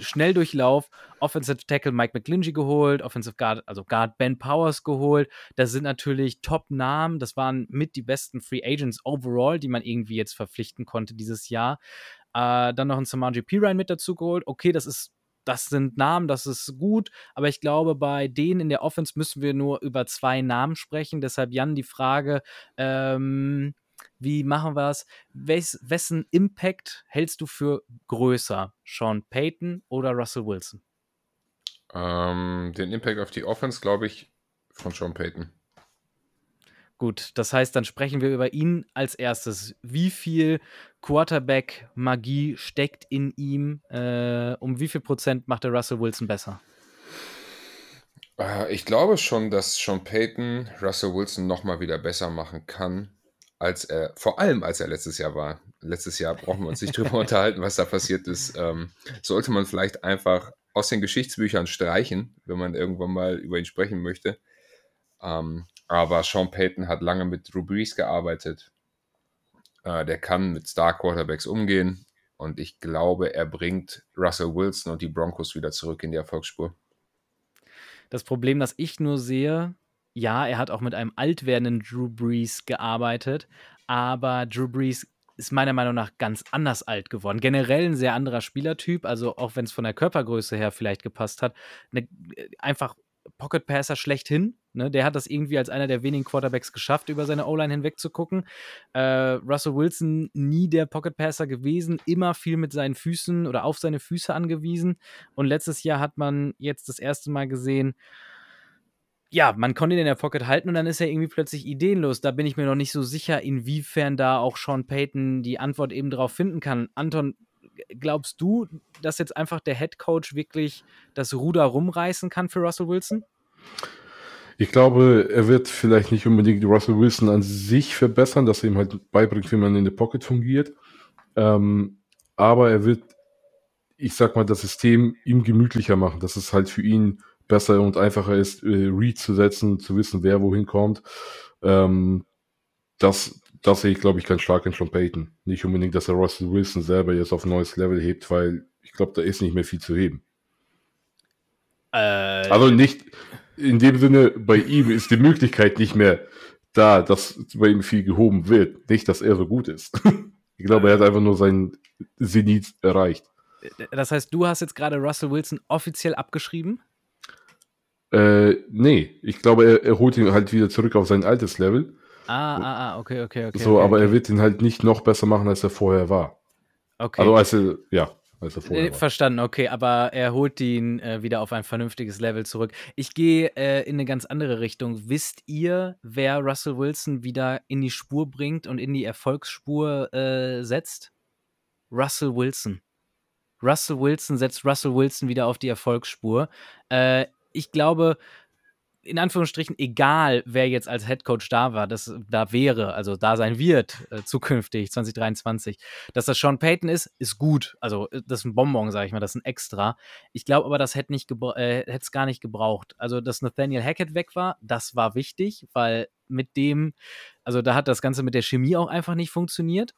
schnell Durchlauf, Offensive Tackle Mike McGlinchey geholt, Offensive Guard, also Guard Ben Powers geholt. Das sind natürlich Top-Namen, das waren mit die besten Free Agents overall, die man irgendwie jetzt verpflichten konnte dieses Jahr. Äh, dann noch ein Samaji Pirine mit dazu geholt. Okay, das ist das sind Namen, das ist gut, aber ich glaube, bei denen in der Offense müssen wir nur über zwei Namen sprechen. Deshalb, Jan, die Frage, ähm, wie machen wir es? Wes, wessen Impact hältst du für größer? Sean Payton oder Russell Wilson? Ähm, den Impact auf die Offense, glaube ich, von Sean Payton. Gut, das heißt, dann sprechen wir über ihn als erstes. Wie viel Quarterback-Magie steckt in ihm? Äh, um wie viel Prozent macht der Russell Wilson besser? Äh, ich glaube schon, dass Sean Payton Russell Wilson nochmal wieder besser machen kann, als er, vor allem als er letztes Jahr war. Letztes Jahr brauchen wir uns nicht drüber unterhalten, was da passiert ist. Ähm, sollte man vielleicht einfach aus den Geschichtsbüchern streichen, wenn man irgendwann mal über ihn sprechen möchte. Ähm, aber Sean Payton hat lange mit Drew Brees gearbeitet. Äh, der kann mit Star Quarterbacks umgehen. Und ich glaube, er bringt Russell Wilson und die Broncos wieder zurück in die Erfolgsspur. Das Problem, das ich nur sehe, ja, er hat auch mit einem alt werdenden Drew Brees gearbeitet, aber Drew Brees ist meiner Meinung nach ganz anders alt geworden. Generell ein sehr anderer Spielertyp, also auch wenn es von der Körpergröße her vielleicht gepasst hat, ne, einfach Pocket Passer schlechthin. Ne? Der hat das irgendwie als einer der wenigen Quarterbacks geschafft, über seine O-Line hinweg zu gucken. Äh, Russell Wilson nie der Pocket Passer gewesen, immer viel mit seinen Füßen oder auf seine Füße angewiesen. Und letztes Jahr hat man jetzt das erste Mal gesehen, ja, man konnte ihn in der Pocket halten und dann ist er irgendwie plötzlich ideenlos. Da bin ich mir noch nicht so sicher, inwiefern da auch Sean Payton die Antwort eben drauf finden kann. Anton, glaubst du, dass jetzt einfach der Head Coach wirklich das Ruder rumreißen kann für Russell Wilson? Ich glaube, er wird vielleicht nicht unbedingt Russell Wilson an sich verbessern, dass er ihm halt beibringt, wie man in der Pocket fungiert. Ähm, aber er wird, ich sag mal, das System ihm gemütlicher machen, dass es halt für ihn besser und einfacher ist, äh, Read zu setzen, zu wissen, wer wohin kommt. Ähm, das, das sehe ich, glaube ich, ganz stark in Sean Payton. Nicht unbedingt, dass er Russell Wilson selber jetzt auf ein neues Level hebt, weil ich glaube, da ist nicht mehr viel zu heben. Äh, also nicht in dem Sinne, bei ihm ist die Möglichkeit nicht mehr da, dass bei ihm viel gehoben wird. Nicht, dass er so gut ist. ich glaube, er hat einfach nur seinen Zenit erreicht. Das heißt, du hast jetzt gerade Russell Wilson offiziell abgeschrieben? Äh, nee, ich glaube, er, er holt ihn halt wieder zurück auf sein altes Level. Ah, ah, ah, okay, okay, okay. So, okay, aber okay. er wird ihn halt nicht noch besser machen, als er vorher war. Okay. Also als er, ja, als er vorher äh, war. Verstanden, okay, aber er holt ihn äh, wieder auf ein vernünftiges Level zurück. Ich gehe äh, in eine ganz andere Richtung. Wisst ihr, wer Russell Wilson wieder in die Spur bringt und in die Erfolgsspur äh, setzt? Russell Wilson. Russell Wilson setzt Russell Wilson wieder auf die Erfolgsspur. Äh, ich glaube, in Anführungsstrichen egal, wer jetzt als Head Coach da war, das da wäre, also da sein wird äh, zukünftig 2023, dass das Sean Payton ist, ist gut. Also äh, das ist ein Bonbon, sage ich mal, das ist ein Extra. Ich glaube aber, das hätte äh, es gar nicht gebraucht. Also dass Nathaniel Hackett weg war, das war wichtig, weil mit dem, also da hat das Ganze mit der Chemie auch einfach nicht funktioniert.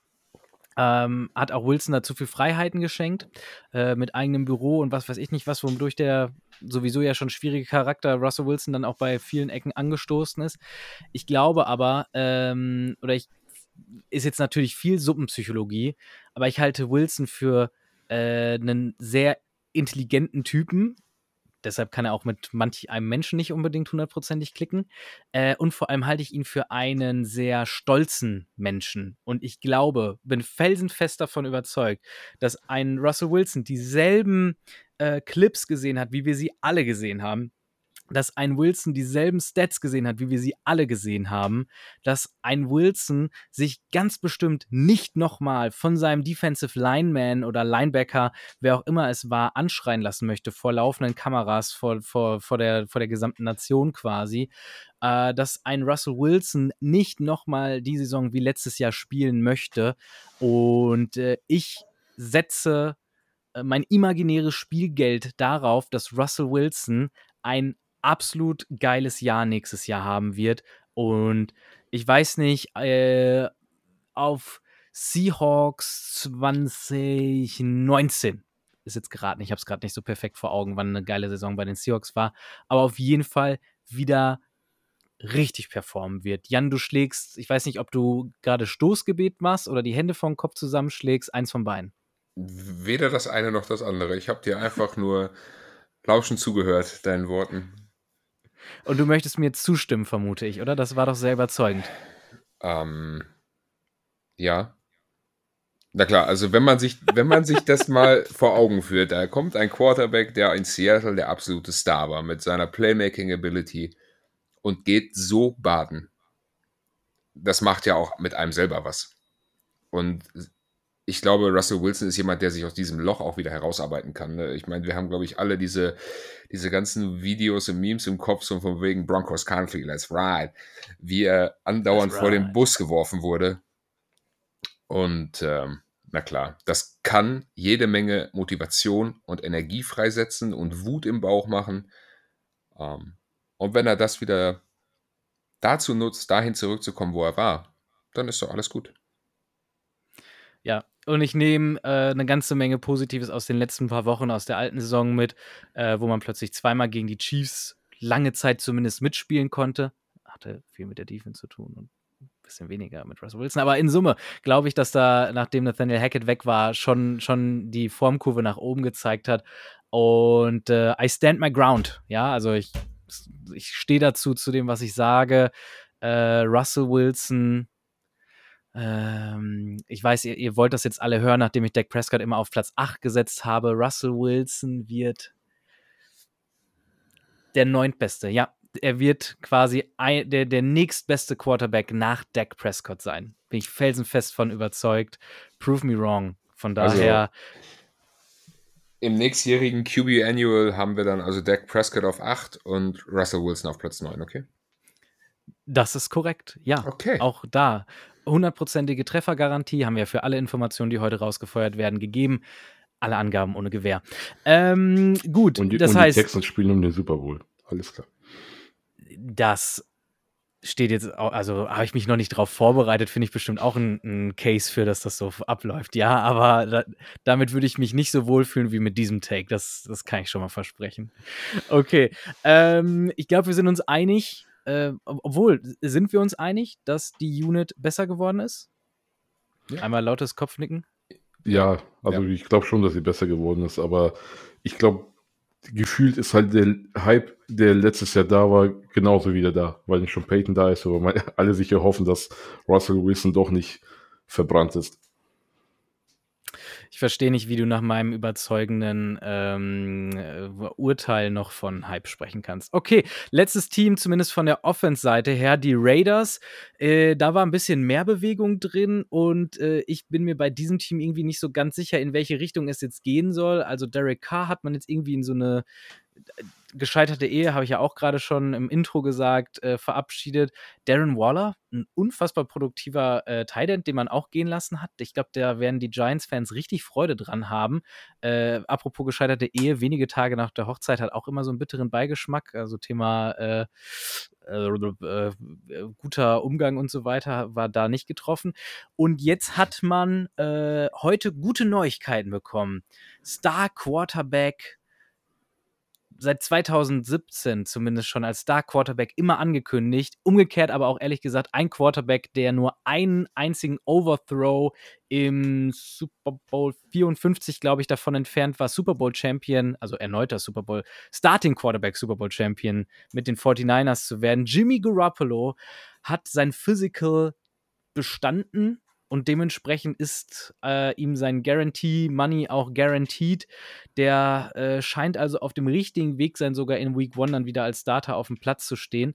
Ähm, hat auch Wilson da zu viel Freiheiten geschenkt, äh, mit eigenem Büro und was weiß ich nicht was, wodurch der sowieso ja schon schwierige Charakter Russell Wilson dann auch bei vielen Ecken angestoßen ist. Ich glaube aber, ähm, oder ich ist jetzt natürlich viel Suppenpsychologie, aber ich halte Wilson für äh, einen sehr intelligenten Typen, Deshalb kann er auch mit manch einem Menschen nicht unbedingt hundertprozentig klicken. Äh, und vor allem halte ich ihn für einen sehr stolzen Menschen. Und ich glaube, bin felsenfest davon überzeugt, dass ein Russell Wilson dieselben äh, Clips gesehen hat, wie wir sie alle gesehen haben dass ein Wilson dieselben Stats gesehen hat, wie wir sie alle gesehen haben, dass ein Wilson sich ganz bestimmt nicht nochmal von seinem Defensive Lineman oder Linebacker, wer auch immer es war, anschreien lassen möchte vor laufenden Kameras, vor, vor, vor, der, vor der gesamten Nation quasi, äh, dass ein Russell Wilson nicht nochmal die Saison wie letztes Jahr spielen möchte. Und äh, ich setze äh, mein imaginäres Spielgeld darauf, dass Russell Wilson ein absolut geiles Jahr nächstes Jahr haben wird. Und ich weiß nicht, äh, auf Seahawks 2019 ist jetzt gerade, ich habe es gerade nicht so perfekt vor Augen, wann eine geile Saison bei den Seahawks war, aber auf jeden Fall wieder richtig performen wird. Jan, du schlägst, ich weiß nicht, ob du gerade Stoßgebet machst oder die Hände vom Kopf zusammenschlägst, eins von beiden. Weder das eine noch das andere. Ich habe dir einfach nur lauschend zugehört, deinen Worten. Und du möchtest mir zustimmen, vermute ich, oder? Das war doch sehr überzeugend. Ähm, ja. Na klar, also wenn man sich, wenn man sich das mal vor Augen führt, da kommt ein Quarterback, der in Seattle der absolute Star war mit seiner Playmaking Ability und geht so baden. Das macht ja auch mit einem selber was. Und ich glaube, Russell Wilson ist jemand, der sich aus diesem Loch auch wieder herausarbeiten kann. Ne? Ich meine, wir haben, glaube ich, alle diese, diese ganzen Videos und Memes im Kopf, so von wegen Broncos Country, let's ride, wie er andauernd vor den Bus geworfen wurde. Und ähm, na klar, das kann jede Menge Motivation und Energie freisetzen und Wut im Bauch machen. Ähm, und wenn er das wieder dazu nutzt, dahin zurückzukommen, wo er war, dann ist doch alles gut. Und ich nehme äh, eine ganze Menge Positives aus den letzten paar Wochen aus der alten Saison mit, äh, wo man plötzlich zweimal gegen die Chiefs lange Zeit zumindest mitspielen konnte. Hatte viel mit der Defense zu tun und ein bisschen weniger mit Russell Wilson. Aber in Summe glaube ich, dass da, nachdem Nathaniel Hackett weg war, schon, schon die Formkurve nach oben gezeigt hat. Und äh, I stand my ground. Ja, also ich, ich stehe dazu, zu dem, was ich sage. Äh, Russell Wilson ähm, ich weiß, ihr, ihr, wollt das jetzt alle hören, nachdem ich Dak Prescott immer auf Platz 8 gesetzt habe. Russell Wilson wird der neuntbeste. Ja, er wird quasi ein, der, der nächstbeste Quarterback nach Dak Prescott sein. Bin ich felsenfest von überzeugt. Prove me wrong. Von also daher. Also, Im nächstjährigen QB Annual haben wir dann also Dak Prescott auf 8 und Russell Wilson auf Platz 9, okay? Das ist korrekt, ja. Okay. Auch da hundertprozentige Treffergarantie haben wir für alle Informationen, die heute rausgefeuert werden, gegeben. Alle Angaben ohne Gewähr. Ähm, gut, und die, das und heißt. Die Texans spielen um den Super Bowl. Alles klar. Das steht jetzt, also habe ich mich noch nicht drauf vorbereitet, finde ich bestimmt auch ein, ein, Case für, dass das so abläuft. Ja, aber da, damit würde ich mich nicht so wohlfühlen wie mit diesem Take. Das, das kann ich schon mal versprechen. Okay, ähm, ich glaube, wir sind uns einig äh, obwohl, sind wir uns einig, dass die Unit besser geworden ist? Ja. Einmal lautes Kopfnicken. Ja, also ja. ich glaube schon, dass sie besser geworden ist, aber ich glaube, gefühlt ist halt der Hype, der letztes Jahr da war, genauso wieder da, weil nicht schon Peyton da ist, aber alle sicher hoffen, dass Russell Wilson doch nicht verbrannt ist. Ich verstehe nicht, wie du nach meinem überzeugenden ähm, äh, Urteil noch von Hype sprechen kannst. Okay, letztes Team, zumindest von der Offense-Seite her, die Raiders. Äh, da war ein bisschen mehr Bewegung drin und äh, ich bin mir bei diesem Team irgendwie nicht so ganz sicher, in welche Richtung es jetzt gehen soll. Also Derek Carr hat man jetzt irgendwie in so eine gescheiterte Ehe, habe ich ja auch gerade schon im Intro gesagt, äh, verabschiedet. Darren Waller, ein unfassbar produktiver äh, Tight den man auch gehen lassen hat. Ich glaube, da werden die Giants-Fans richtig Freude dran haben. Äh, apropos gescheiterte Ehe, wenige Tage nach der Hochzeit hat auch immer so einen bitteren Beigeschmack. Also Thema äh, äh, äh, guter Umgang und so weiter war da nicht getroffen. Und jetzt hat man äh, heute gute Neuigkeiten bekommen. Star Quarterback seit 2017 zumindest schon als Star Quarterback immer angekündigt. Umgekehrt aber auch ehrlich gesagt ein Quarterback, der nur einen einzigen Overthrow im Super Bowl 54, glaube ich, davon entfernt war, Super Bowl Champion, also erneuter Super Bowl, Starting Quarterback Super Bowl Champion mit den 49ers zu werden. Jimmy Garoppolo hat sein Physical bestanden und dementsprechend ist äh, ihm sein Guarantee Money auch guaranteed. Der äh, scheint also auf dem richtigen Weg sein, sogar in Week One dann wieder als Starter auf dem Platz zu stehen.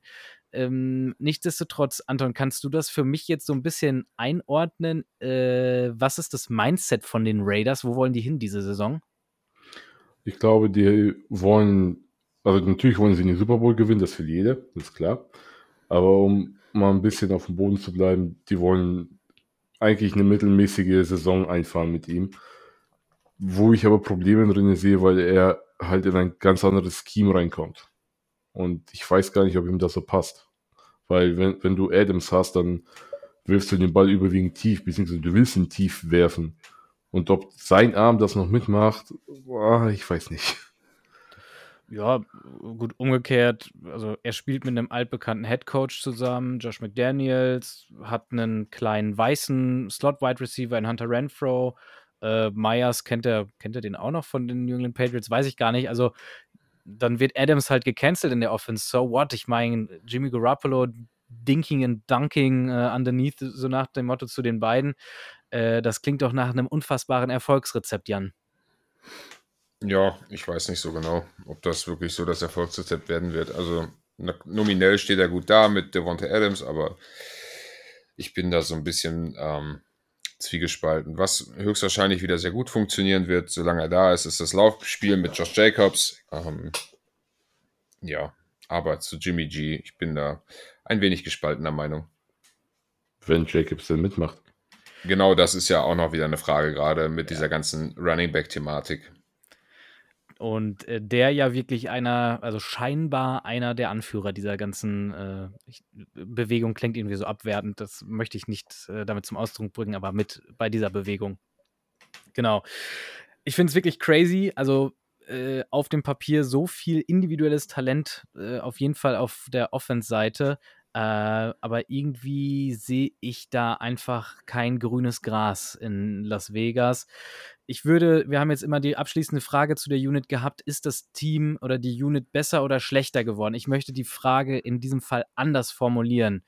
Ähm, nichtsdestotrotz, Anton, kannst du das für mich jetzt so ein bisschen einordnen? Äh, was ist das Mindset von den Raiders? Wo wollen die hin diese Saison? Ich glaube, die wollen, also natürlich wollen sie den Super Bowl gewinnen, das will jeder, ist klar. Aber um mal ein bisschen auf dem Boden zu bleiben, die wollen eigentlich eine mittelmäßige Saison einfahren mit ihm. Wo ich aber Probleme drin sehe, weil er halt in ein ganz anderes Scheme reinkommt. Und ich weiß gar nicht, ob ihm das so passt. Weil wenn, wenn du Adams hast, dann wirfst du den Ball überwiegend tief, beziehungsweise du willst ihn tief werfen. Und ob sein Arm das noch mitmacht, boah, ich weiß nicht. Ja, gut, umgekehrt, also er spielt mit einem altbekannten Headcoach zusammen, Josh McDaniels, hat einen kleinen weißen Slot-Wide Receiver in Hunter Renfro. Äh, Myers kennt er, kennt er den auch noch von den New England Patriots, weiß ich gar nicht. Also dann wird Adams halt gecancelt in der Offense. So what? Ich meine, Jimmy Garoppolo dinking and dunking uh, underneath, so nach dem Motto zu den beiden. Äh, das klingt doch nach einem unfassbaren Erfolgsrezept, Jan. Ja, ich weiß nicht so genau, ob das wirklich so das Erfolgsrezept werden wird. Also nominell steht er gut da mit Devonta Adams, aber ich bin da so ein bisschen ähm, zwiegespalten. Was höchstwahrscheinlich wieder sehr gut funktionieren wird, solange er da ist, ist das Laufspiel mit Josh Jacobs. Ähm, ja, aber zu Jimmy G, ich bin da ein wenig gespaltener Meinung. Wenn Jacobs denn mitmacht. Genau, das ist ja auch noch wieder eine Frage, gerade mit dieser ganzen Running Back-Thematik. Und äh, der ja wirklich einer, also scheinbar einer der Anführer dieser ganzen äh, ich, Bewegung klingt irgendwie so abwertend. Das möchte ich nicht äh, damit zum Ausdruck bringen, aber mit bei dieser Bewegung. Genau. Ich finde es wirklich crazy. Also äh, auf dem Papier so viel individuelles Talent, äh, auf jeden Fall auf der Offense-Seite. Äh, aber irgendwie sehe ich da einfach kein grünes Gras in Las Vegas ich würde, wir haben jetzt immer die abschließende Frage zu der Unit gehabt, ist das Team oder die Unit besser oder schlechter geworden? Ich möchte die Frage in diesem Fall anders formulieren.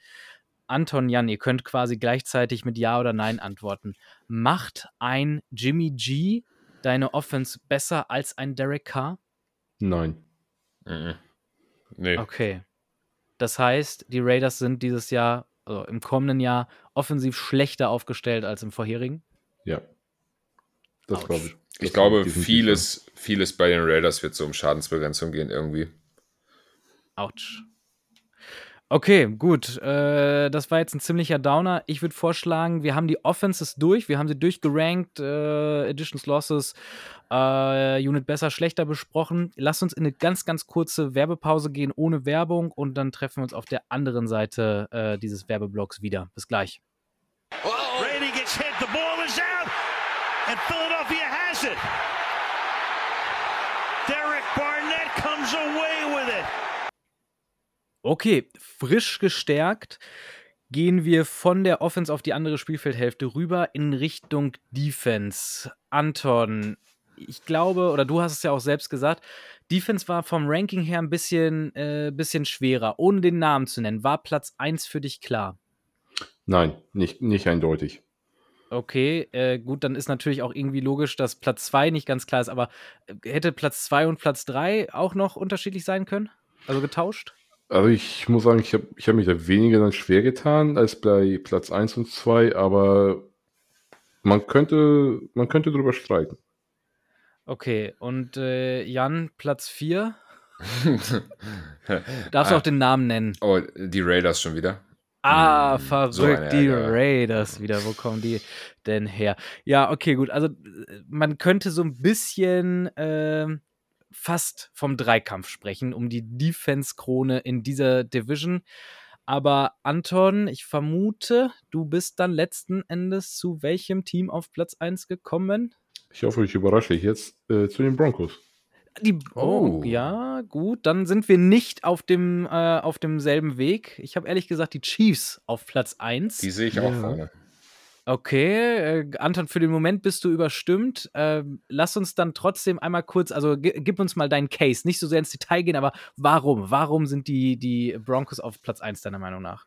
Anton, Jan, ihr könnt quasi gleichzeitig mit Ja oder Nein antworten. Macht ein Jimmy G deine Offense besser als ein Derek Carr? Nein. Mhm. Nee. Okay. Das heißt, die Raiders sind dieses Jahr, also im kommenden Jahr, offensiv schlechter aufgestellt als im vorherigen? Ja. Das glaube ich. Das ich glaube, vieles, vieles bei den Raiders wird so um Schadensbegrenzung gehen irgendwie. Autsch. Okay, gut. Äh, das war jetzt ein ziemlicher Downer. Ich würde vorschlagen, wir haben die Offenses durch. Wir haben sie durchgerankt. Äh, Editions, Losses, äh, Unit besser, schlechter besprochen. Lass uns in eine ganz, ganz kurze Werbepause gehen, ohne Werbung. Und dann treffen wir uns auf der anderen Seite äh, dieses Werbeblocks wieder. Bis gleich. Brady gets hit. The ball is out. And Philadelphia has it. Derek Barnett comes away with it. Okay, frisch gestärkt gehen wir von der Offense auf die andere Spielfeldhälfte rüber in Richtung Defense. Anton, ich glaube, oder du hast es ja auch selbst gesagt, Defense war vom Ranking her ein bisschen, äh, bisschen schwerer. Ohne den Namen zu nennen, war Platz 1 für dich klar? Nein, nicht, nicht eindeutig. Okay, äh, gut, dann ist natürlich auch irgendwie logisch, dass Platz 2 nicht ganz klar ist, aber äh, hätte Platz 2 und Platz 3 auch noch unterschiedlich sein können? Also getauscht? Also ich muss sagen, ich habe ich hab mich da weniger dann schwer getan als bei Platz 1 und 2, aber man könnte, man könnte drüber streiten. Okay, und äh, Jan, Platz 4? Darfst du Ah. auch den Namen nennen? Oh, die Raiders schon wieder. Ah, Mm, verrückt, so die. Raiders wieder. Wo kommen die denn her? Ja, okay, gut. Also, äh, man könnte so ein bisschen ähm, fast vom Dreikampf sprechen, um die Defense-Krone in dieser Division. Aber Anton, ich vermute, du bist dann letzten Endes zu welchem Team auf Platz 1 gekommen? Ich hoffe, ich überrasche dich jetzt äh, zu den Broncos. Die, oh, Oh. ja, gut. Dann sind wir nicht auf, dem, äh, auf demselben Weg. Ich habe ehrlich gesagt die Chiefs auf Platz 1. Die sehe ich auch Ja. vorne. Okay, äh, Anton, für den Moment bist du überstimmt. Ähm, lass uns dann trotzdem einmal kurz, also gi- gib uns mal deinen Case. Nicht so sehr ins Detail gehen, aber warum? Warum sind die, die Broncos auf Platz 1 deiner Meinung nach?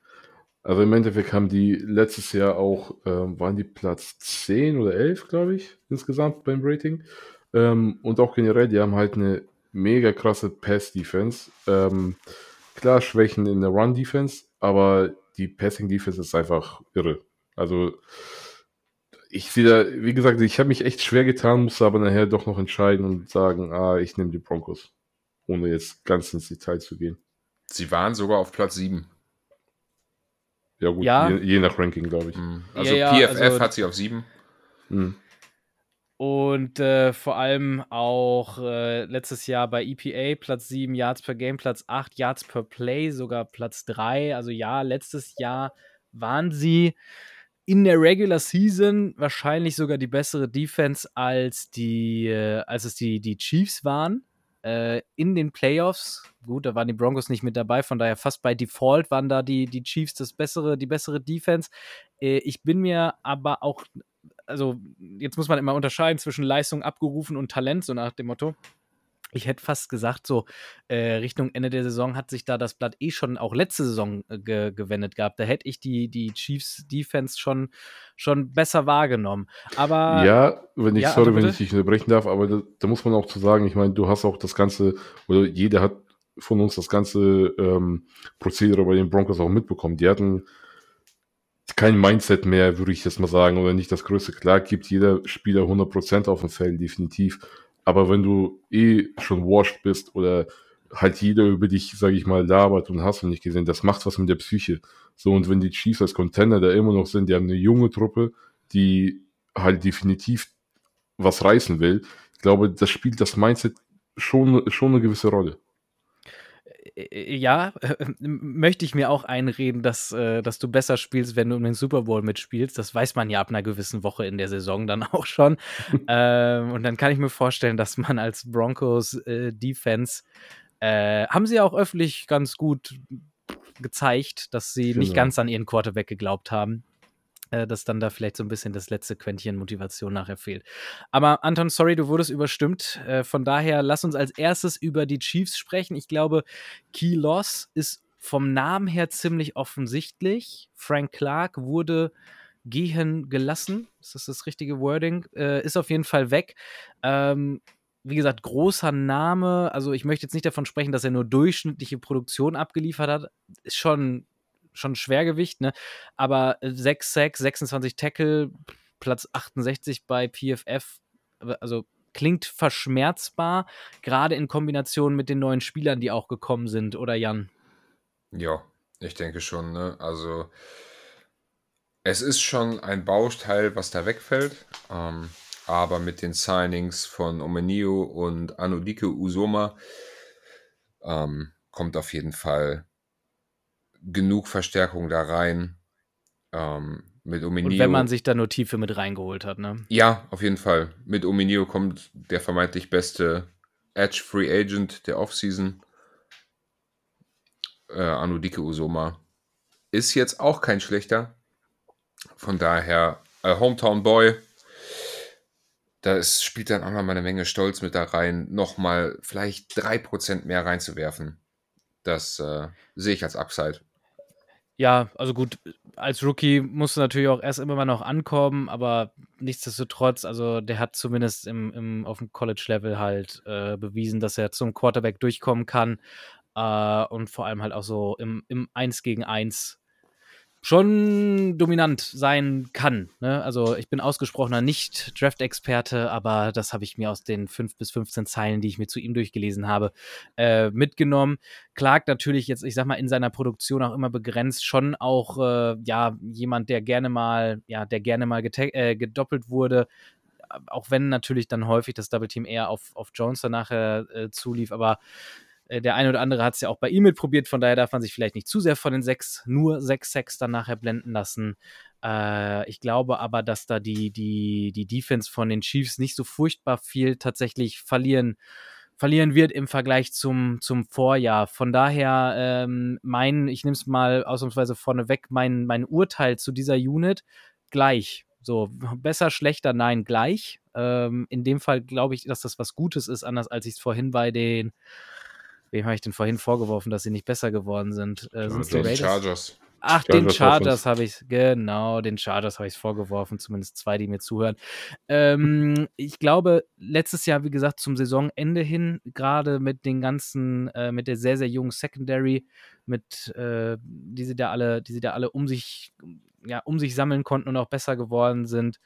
Also im Endeffekt haben die letztes Jahr auch, ähm, waren die Platz 10 oder 11, glaube ich, insgesamt beim Rating. Ähm, und auch generell, die haben halt eine mega krasse Pass-Defense. Ähm, klar, Schwächen in der Run-Defense, aber die Passing-Defense ist einfach irre. Also ich sehe da, wie gesagt, ich habe mich echt schwer getan, musste aber nachher doch noch entscheiden und sagen, ah, ich nehme die Broncos. Ohne jetzt ganz ins Detail zu gehen. Sie waren sogar auf Platz 7. Ja gut, Ja. Je, je nach Ranking, glaube ich. Mhm. Also Ja, ja, PFF also- hat sie auf 7. Mhm. Und äh, vor allem auch äh, letztes Jahr bei EPA Platz 7, Yards per Game, Platz 8, Yards per Play, sogar Platz 3. Also ja, letztes Jahr waren sie in der Regular Season wahrscheinlich sogar die bessere Defense als die, äh, als es die, die Chiefs waren. Äh, in den Playoffs, gut, da waren die Broncos nicht mit dabei, von daher fast bei Default waren da die, die Chiefs das bessere, die bessere Defense. Äh, ich bin mir aber auch also jetzt muss man immer unterscheiden zwischen Leistung abgerufen und Talent, so nach dem Motto. Ich hätte fast gesagt, so äh, Richtung Ende der Saison hat sich da das Blatt eh schon auch letzte Saison äh, ge gewendet gehabt. Da hätte ich die, die Chiefs Defense schon, schon besser wahrgenommen. Aber Ja, wenn ich, Ja, sorry, also wenn ich dich unterbrechen darf, aber da, da muss man auch zu sagen, ich meine, du hast auch das Ganze, oder jeder hat von uns das ganze ähm, Prozedere bei den Broncos auch mitbekommen. Die hatten kein Mindset mehr, würde ich jetzt mal sagen, oder nicht das größte. Klar gibt jeder Spieler 100% auf dem Feld, definitiv. Aber wenn du eh schon washed bist oder halt jeder über dich, sage ich mal, labert und hast du nicht gesehen, das macht was mit der Psyche. So, und wenn die Chiefs als Contender da immer noch sind, die haben eine junge Truppe, die halt definitiv was reißen will, ich glaube, das spielt das Mindset schon, schon eine gewisse Rolle. Äh, ja, möchte ich mir auch einreden, dass, äh, dass du besser spielst, wenn du um den Super Bowl mitspielst. Das weiß man ja ab einer gewissen Woche in der Saison dann auch schon. ähm, und dann kann ich mir vorstellen, dass man als Broncos äh, Defense äh, haben sie auch öffentlich ganz gut gezeigt, dass sie nicht Genau. ganz an ihren Quarterback geglaubt haben. Äh, dass dann da vielleicht so ein bisschen das letzte Quäntchen Motivation nachher fehlt. Aber Anton, sorry, du wurdest überstimmt. Äh, von daher lass uns als erstes über die Chiefs sprechen. Ich glaube, Key Loss ist vom Namen her ziemlich offensichtlich. Frank Clark wurde gehen gelassen. Ist das das richtige Wording? Äh, ist auf jeden Fall weg. Ähm, wie gesagt, großer Name. Also ich möchte jetzt nicht davon sprechen, dass er nur durchschnittliche Produktion abgeliefert hat. Ist schon, schon Schwergewicht, ne? Aber 6 Sacks, 26 Tackle, Platz 68 bei PFF. Also klingt verschmerzbar, gerade in Kombination mit den neuen Spielern, die auch gekommen sind, oder Jan? Ja, ich denke schon. Ne? Also es ist schon ein Bausteil, was da wegfällt. Ähm, aber mit den Signings von Omenio und Anodike Usoma ähm, kommt auf jeden Fall genug Verstärkung da rein. Ähm, mit Omenio. Und wenn man sich da nur Tiefe mit reingeholt hat, ne? Ja, auf jeden Fall. Mit Ominio kommt der vermeintlich beste Edge Free Agent der Offseason. Äh, Anudike Usoma ist jetzt auch kein schlechter. Von daher, äh, Hometown Boy. Da ist, spielt dann auch noch mal eine Menge Stolz mit da rein, nochmal vielleicht 3% mehr reinzuwerfen. Das äh, sehe ich als Upside. Ja, also gut, als Rookie musst du natürlich auch erst immer mal noch ankommen, aber nichtsdestotrotz, also der hat zumindest im, im, auf dem College-Level halt äh, bewiesen, dass er zum Quarterback durchkommen kann äh, und vor allem halt auch so im, im 1 gegen 1 schon dominant sein kann. Ne? Also ich bin ausgesprochener Nicht-Draft-Experte, aber das habe ich mir aus den 5 bis 15 Zeilen, die ich mir zu ihm durchgelesen habe, äh, mitgenommen. Clark natürlich jetzt, ich sag mal, in seiner Produktion auch immer begrenzt, schon auch äh, ja jemand, der gerne mal, ja, der gerne mal äh, gedoppelt wurde, auch wenn natürlich dann häufig das Double Team eher auf, auf Jones danach äh, zulief, aber äh, der eine oder andere hat es ja auch bei ihm mitprobiert, von daher darf man sich vielleicht nicht zu sehr von den sechs, nur sechs Sex dann nachher blenden lassen. Äh, ich glaube aber, dass da die, die, die Defense von den Chiefs nicht so furchtbar viel tatsächlich verlieren verlieren wird im Vergleich zum, zum Vorjahr. Von daher, ähm, mein, ich nehme es mal ausnahmsweise vorneweg, mein, mein Urteil zu dieser Unit gleich. So, besser, schlechter, nein, gleich. Ähm, in dem Fall glaube ich, dass das was Gutes ist, anders als ich es vorhin bei den Wem habe ich denn vorhin vorgeworfen, dass sie nicht besser geworden sind? Äh, sind die Chargers. Ach, Chargers den Chargers habe ich, genau, den Chargers habe ich vorgeworfen, zumindest zwei, die mir zuhören. Ähm, ich glaube, letztes Jahr, wie gesagt, zum Saisonende hin, gerade mit den ganzen, äh, mit der sehr, sehr jungen Secondary, mit, äh, die sie da alle, die sie da alle um sich, ja, um sich sammeln konnten und auch besser geworden sind,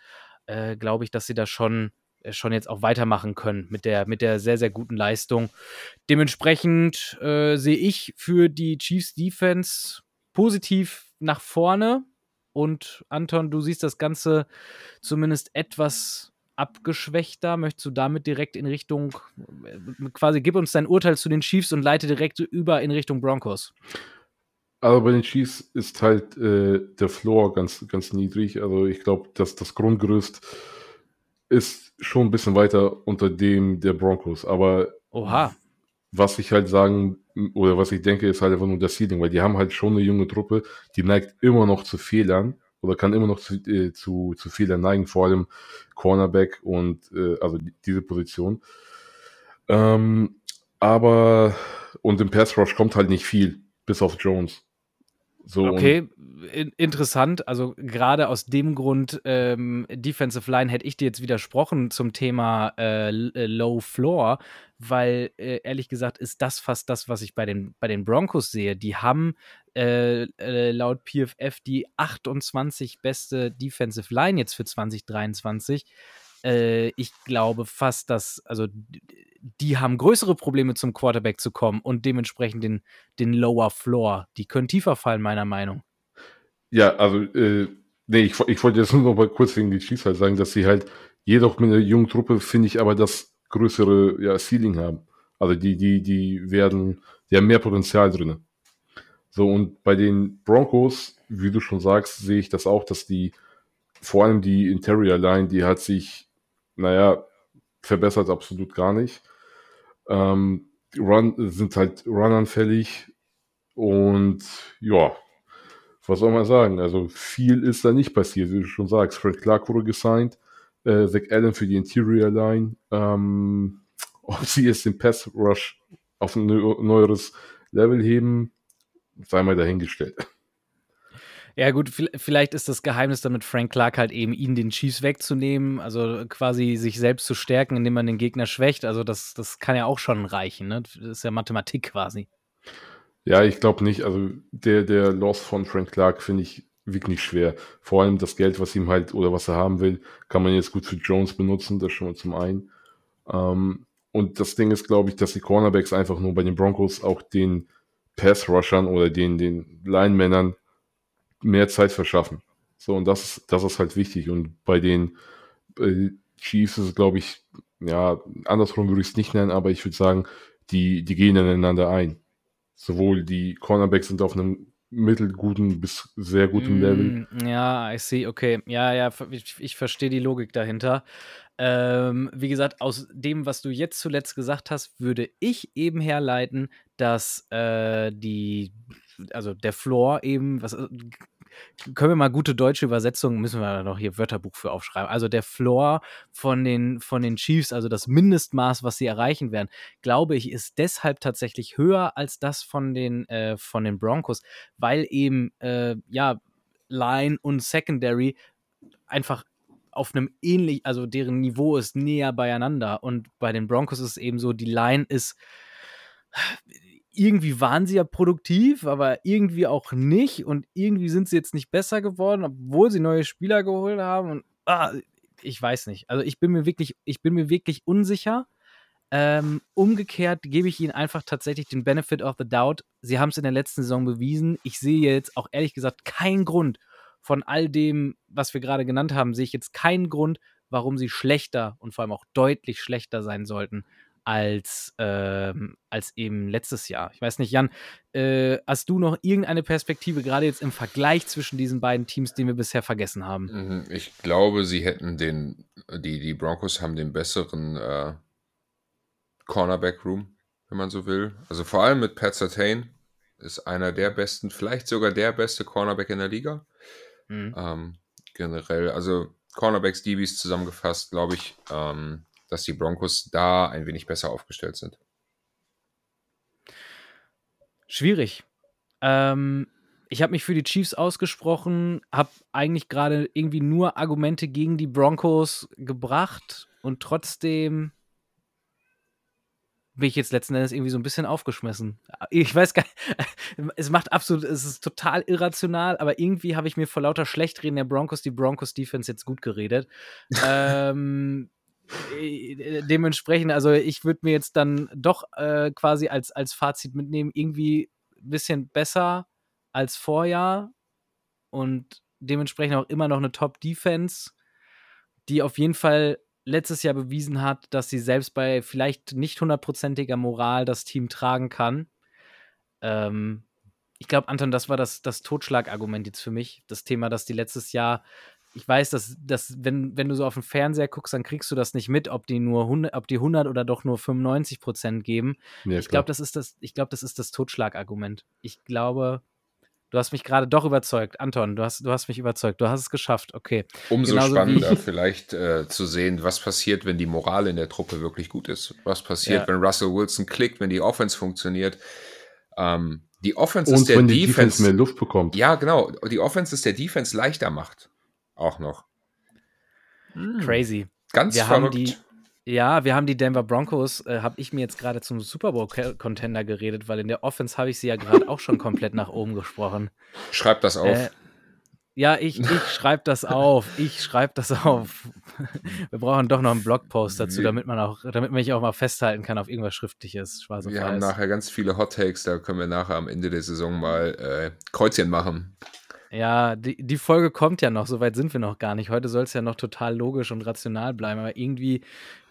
äh, glaube ich, dass sie da schon schon jetzt auch weitermachen können mit der, mit der sehr, sehr guten Leistung. Dementsprechend äh, sehe ich für die Chiefs Defense positiv nach vorne. Und Anton, du siehst das Ganze zumindest etwas abgeschwächter. Möchtest du damit direkt in Richtung, äh, quasi gib uns dein Urteil zu den Chiefs und leite direkt über in Richtung Broncos? Also bei den Chiefs ist halt äh, der Floor ganz, ganz niedrig. Also ich glaube, dass das Grundgerüst ist schon ein bisschen weiter unter dem der Broncos. Aber Oha. was ich halt sagen, oder was ich denke, ist halt einfach nur das Ceiling, weil die haben halt schon eine junge Truppe, die neigt immer noch zu Fehlern oder kann immer noch zu, äh, zu, zu Fehlern neigen, vor allem Cornerback und äh, also die, diese Position. Ähm, aber und im Pass Rush kommt halt nicht viel, bis auf Jones. So, okay, in, interessant. Also gerade aus dem Grund, ähm, Defensive Line hätte ich dir jetzt widersprochen zum Thema äh, äh, Low Floor, weil äh, ehrlich gesagt ist das fast das, was ich bei den, bei den Broncos sehe. Die haben äh, äh laut PFF die 28 beste Defensive Line jetzt für 2023. Äh, ich glaube fast, dass, also die haben größere Probleme zum Quarterback zu kommen und dementsprechend den, den Lower Floor. Die können tiefer fallen, meiner Meinung. Ja, also, äh, nee, ich, ich wollte jetzt nur noch mal kurz wegen die Chiefs halt sagen, dass sie halt jedoch mit einer jungen Truppe, finde ich, aber das größere ja, Ceiling haben. Also die, die, die werden, die haben mehr Potenzial drin. So, und bei den Broncos, wie du schon sagst, sehe ich das auch, dass die, vor allem die Interior Line, die hat sich, naja, verbessert absolut gar nicht. Ähm, Run sind halt Run-anfällig und ja, was soll man sagen? Also viel ist da nicht passiert, wie du schon sagst. Fred Clark wurde gesigned, äh, Zach Allen für die Interior Line. Ähm, ob sie jetzt den Pass Rush auf ein neueres Level heben, sei mal dahingestellt. Ja, gut, vielleicht ist das Geheimnis damit Frank Clark halt eben, ihn den Chiefs wegzunehmen, also quasi sich selbst zu stärken, indem man den Gegner schwächt. Also, das, das kann ja auch schon reichen, ne? Das ist ja Mathematik quasi. Ja, ich glaube nicht. Also, der, der Loss von Frank Clark finde ich wirklich schwer. Vor allem das Geld, was ihm halt oder was er haben will, kann man jetzt gut für Jones benutzen, das schon mal zum einen. Ähm, und das Ding ist, glaube ich, dass die Cornerbacks einfach nur bei den Broncos auch den Pass-Rushern oder den, den Line-Männern mehr Zeit verschaffen. So, und das, das ist halt wichtig. Und bei den äh, Chiefs ist es, glaube ich, ja, andersrum würde ich es nicht nennen, aber ich würde sagen, die, die gehen ineinander ein. Sowohl die Cornerbacks sind auf einem mittelguten bis sehr guten mm, Level. Ja, I see, okay. Ja, ja, ich, ich verstehe die Logik dahinter. Ähm, wie gesagt, aus dem, was du jetzt zuletzt gesagt hast, würde ich eben herleiten, dass äh, die, also der Floor eben, was können wir mal gute deutsche Übersetzungen, müssen wir da noch hier Wörterbuch für aufschreiben. Also der Floor von den, von den Chiefs, also das Mindestmaß, was sie erreichen werden, glaube ich, ist deshalb tatsächlich höher als das von den, äh, von den Broncos, weil eben, äh, ja, Line und Secondary einfach auf einem ähnlich, also deren Niveau ist näher beieinander. Und bei den Broncos ist es eben so, die Line ist irgendwie waren sie ja produktiv, aber irgendwie auch nicht. Und irgendwie sind sie jetzt nicht besser geworden, obwohl sie neue Spieler geholt haben. Und ah, ich weiß nicht. Also ich bin mir wirklich, ich bin mir wirklich unsicher. Ähm, umgekehrt gebe ich ihnen einfach tatsächlich den Benefit of the Doubt. Sie haben es in der letzten Saison bewiesen. Ich sehe jetzt auch ehrlich gesagt keinen Grund von all dem, was wir gerade genannt haben, sehe ich jetzt keinen Grund, warum sie schlechter und vor allem auch deutlich schlechter sein sollten als, ähm, als eben letztes Jahr. Ich weiß nicht, Jan, äh, hast du noch irgendeine Perspektive, gerade jetzt im Vergleich zwischen diesen beiden Teams, den wir bisher vergessen haben? Mhm, ich glaube, sie hätten den, die, die Broncos haben den besseren äh, Cornerback-Room, wenn man so will. Also vor allem mit Pat Sertain ist einer der besten, vielleicht sogar der beste Cornerback in der Liga. Mhm. Ähm, generell, also Cornerbacks, DBs zusammengefasst, glaube ich, ähm, dass die Broncos da ein wenig besser aufgestellt sind. Schwierig. Ähm, ich habe mich für die Chiefs ausgesprochen, habe eigentlich gerade irgendwie nur Argumente gegen die Broncos gebracht und trotzdem bin ich jetzt letzten Endes irgendwie so ein bisschen aufgeschmissen. Ich weiß gar nicht, es macht absolut, es ist total irrational, aber irgendwie habe ich mir vor lauter Schlechtreden der Broncos die Broncos Defense jetzt gut geredet. ähm, äh, dementsprechend, also ich würde mir jetzt dann doch äh, quasi als, als Fazit mitnehmen, irgendwie ein bisschen besser als Vorjahr und dementsprechend auch immer noch eine Top-Defense, die auf jeden Fall letztes Jahr bewiesen hat, dass sie selbst bei vielleicht nicht hundertprozentiger Moral das Team tragen kann. Ähm, ich glaube, Anton, das war das, das Totschlagargument jetzt für mich. Das Thema, dass die letztes Jahr ich weiß, dass, dass wenn, wenn du so auf den Fernseher guckst, dann kriegst du das nicht mit, ob die nur 100, ob die 100 oder doch nur 95 Prozent geben. Ja, ich glaube, das ist das, ich glaube, das ist das Totschlagargument. Ich glaube, du hast mich gerade doch überzeugt. Anton, du hast, du hast mich überzeugt. Du hast es geschafft. Okay. Umso Genauso spannender vielleicht äh, zu sehen, was passiert, wenn die Moral in der Truppe wirklich gut ist. Was passiert, ja. wenn Russell Wilson klickt, wenn die Offense funktioniert. Ähm, die Offense Und ist der wenn die Defense, Defense mehr Luft bekommt. Ja, genau. Die Offense ist der Defense leichter macht auch noch. Hm. Crazy. Ganz wir verrückt. Haben die, ja, wir haben die Denver Broncos, äh, habe ich mir jetzt gerade zum Super Bowl-Contender geredet, weil in der Offense habe ich sie ja gerade auch schon komplett nach oben gesprochen. Schreib das auf. Äh, ja, ich, ich schreibe das auf. Ich schreibe das auf. Wir brauchen doch noch einen Blogpost dazu, damit man auch, damit man mich auch mal festhalten kann auf irgendwas Schriftliches. Schwarz wir haben nachher ganz viele Hot Takes, da können wir nachher am Ende der Saison mal äh, Kreuzchen machen. Ja, die, die Folge kommt ja noch, so weit sind wir noch gar nicht. Heute soll es ja noch total logisch und rational bleiben, aber irgendwie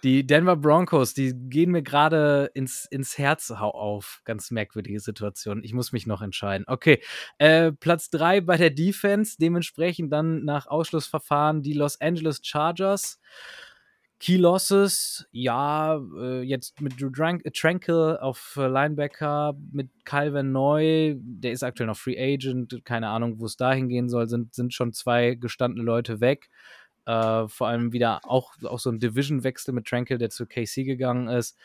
die Denver Broncos, die gehen mir gerade ins, ins Herz auf. Ganz merkwürdige Situation. Ich muss mich noch entscheiden. Okay, äh, Platz 3 bei der Defense, dementsprechend dann nach Ausschlussverfahren die Los Angeles Chargers. Key Losses, ja, äh, jetzt mit Drew äh, Tranquil auf äh, Linebacker, mit Calvin Neu, der ist aktuell noch Free Agent, keine Ahnung, wo es dahin gehen soll, sind, sind schon zwei gestandene Leute weg. Äh, vor allem wieder auch, auch so ein Division-Wechsel mit Tranquil, der zu KC gegangen ist.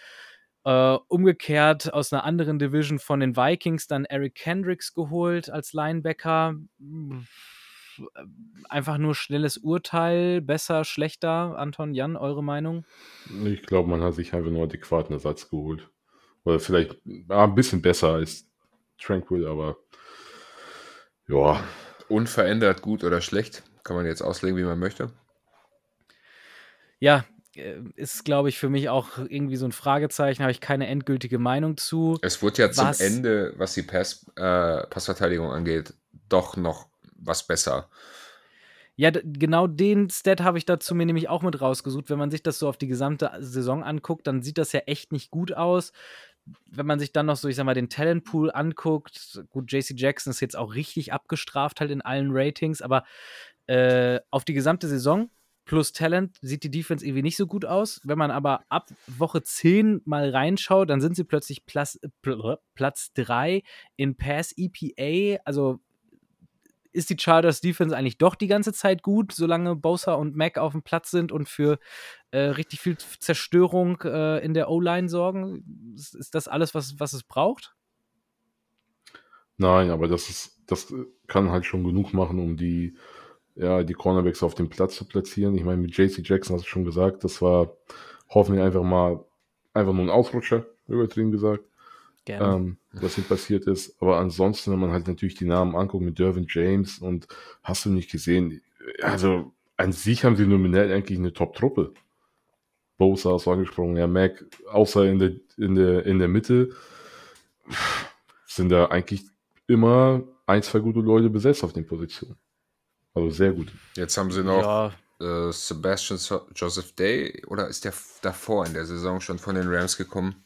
Uh, umgekehrt aus einer anderen Division von den Vikings dann Eric Kendricks geholt als Linebacker einfach nur schnelles Urteil, besser, schlechter? Anton, Jan, eure Meinung? Ich glaube, man hat sich einfach nur adäquaten Ersatz geholt. Oder vielleicht ja, ein bisschen besser als Tranquil, aber ja. Unverändert gut oder schlecht, kann man jetzt auslegen, wie man möchte. Ja, äh, ist, glaube ich, für mich auch irgendwie so ein Fragezeichen, habe ich keine endgültige Meinung zu. Es wurde ja was, zum Ende, was die Pass, äh, Passverteidigung angeht, doch noch was besser. Ja, genau den Stat habe ich dazu mir nämlich auch mit rausgesucht. Wenn man sich das so auf die gesamte Saison anguckt, dann sieht das ja echt nicht gut aus. Wenn man sich dann noch so, ich sag mal, den Talentpool anguckt, gut, JC Jackson ist jetzt auch richtig abgestraft halt in allen Ratings, aber äh, auf die gesamte Saison plus Talent sieht die Defense irgendwie nicht so gut aus. Wenn man aber ab Woche 10 mal reinschaut, dann sind sie plötzlich Platz, Platz 3 in Pass EPA, also ist die Chargers Defense eigentlich doch die ganze Zeit gut, solange Bosa und Mac auf dem Platz sind und für äh, richtig viel Zerstörung äh, in der O-Line sorgen? Ist, ist, das alles, was, was es braucht? Nein, aber das ist, das kann halt schon genug machen, um die, ja, die Cornerbacks auf dem Platz zu platzieren. Ich meine, mit JC Jackson hast du schon gesagt, das war, hoffen wir einfach mal, einfach nur ein Ausrutscher, übertrieben gesagt. Ähm, was ihm passiert ist. Aber ansonsten, wenn man halt natürlich die Namen anguckt mit Dervin James und hast du nicht gesehen, also an sich haben sie nominell eigentlich eine Top-Truppe. Bosa ist angesprochen, ja, Mac, außer in der, in der, in der Mitte, sind da eigentlich immer ein, zwei gute Leute besetzt auf den Positionen. Also sehr gut. Jetzt haben sie noch ja. äh, Sebastian Joseph Day oder ist der davor in der Saison schon von den Rams gekommen?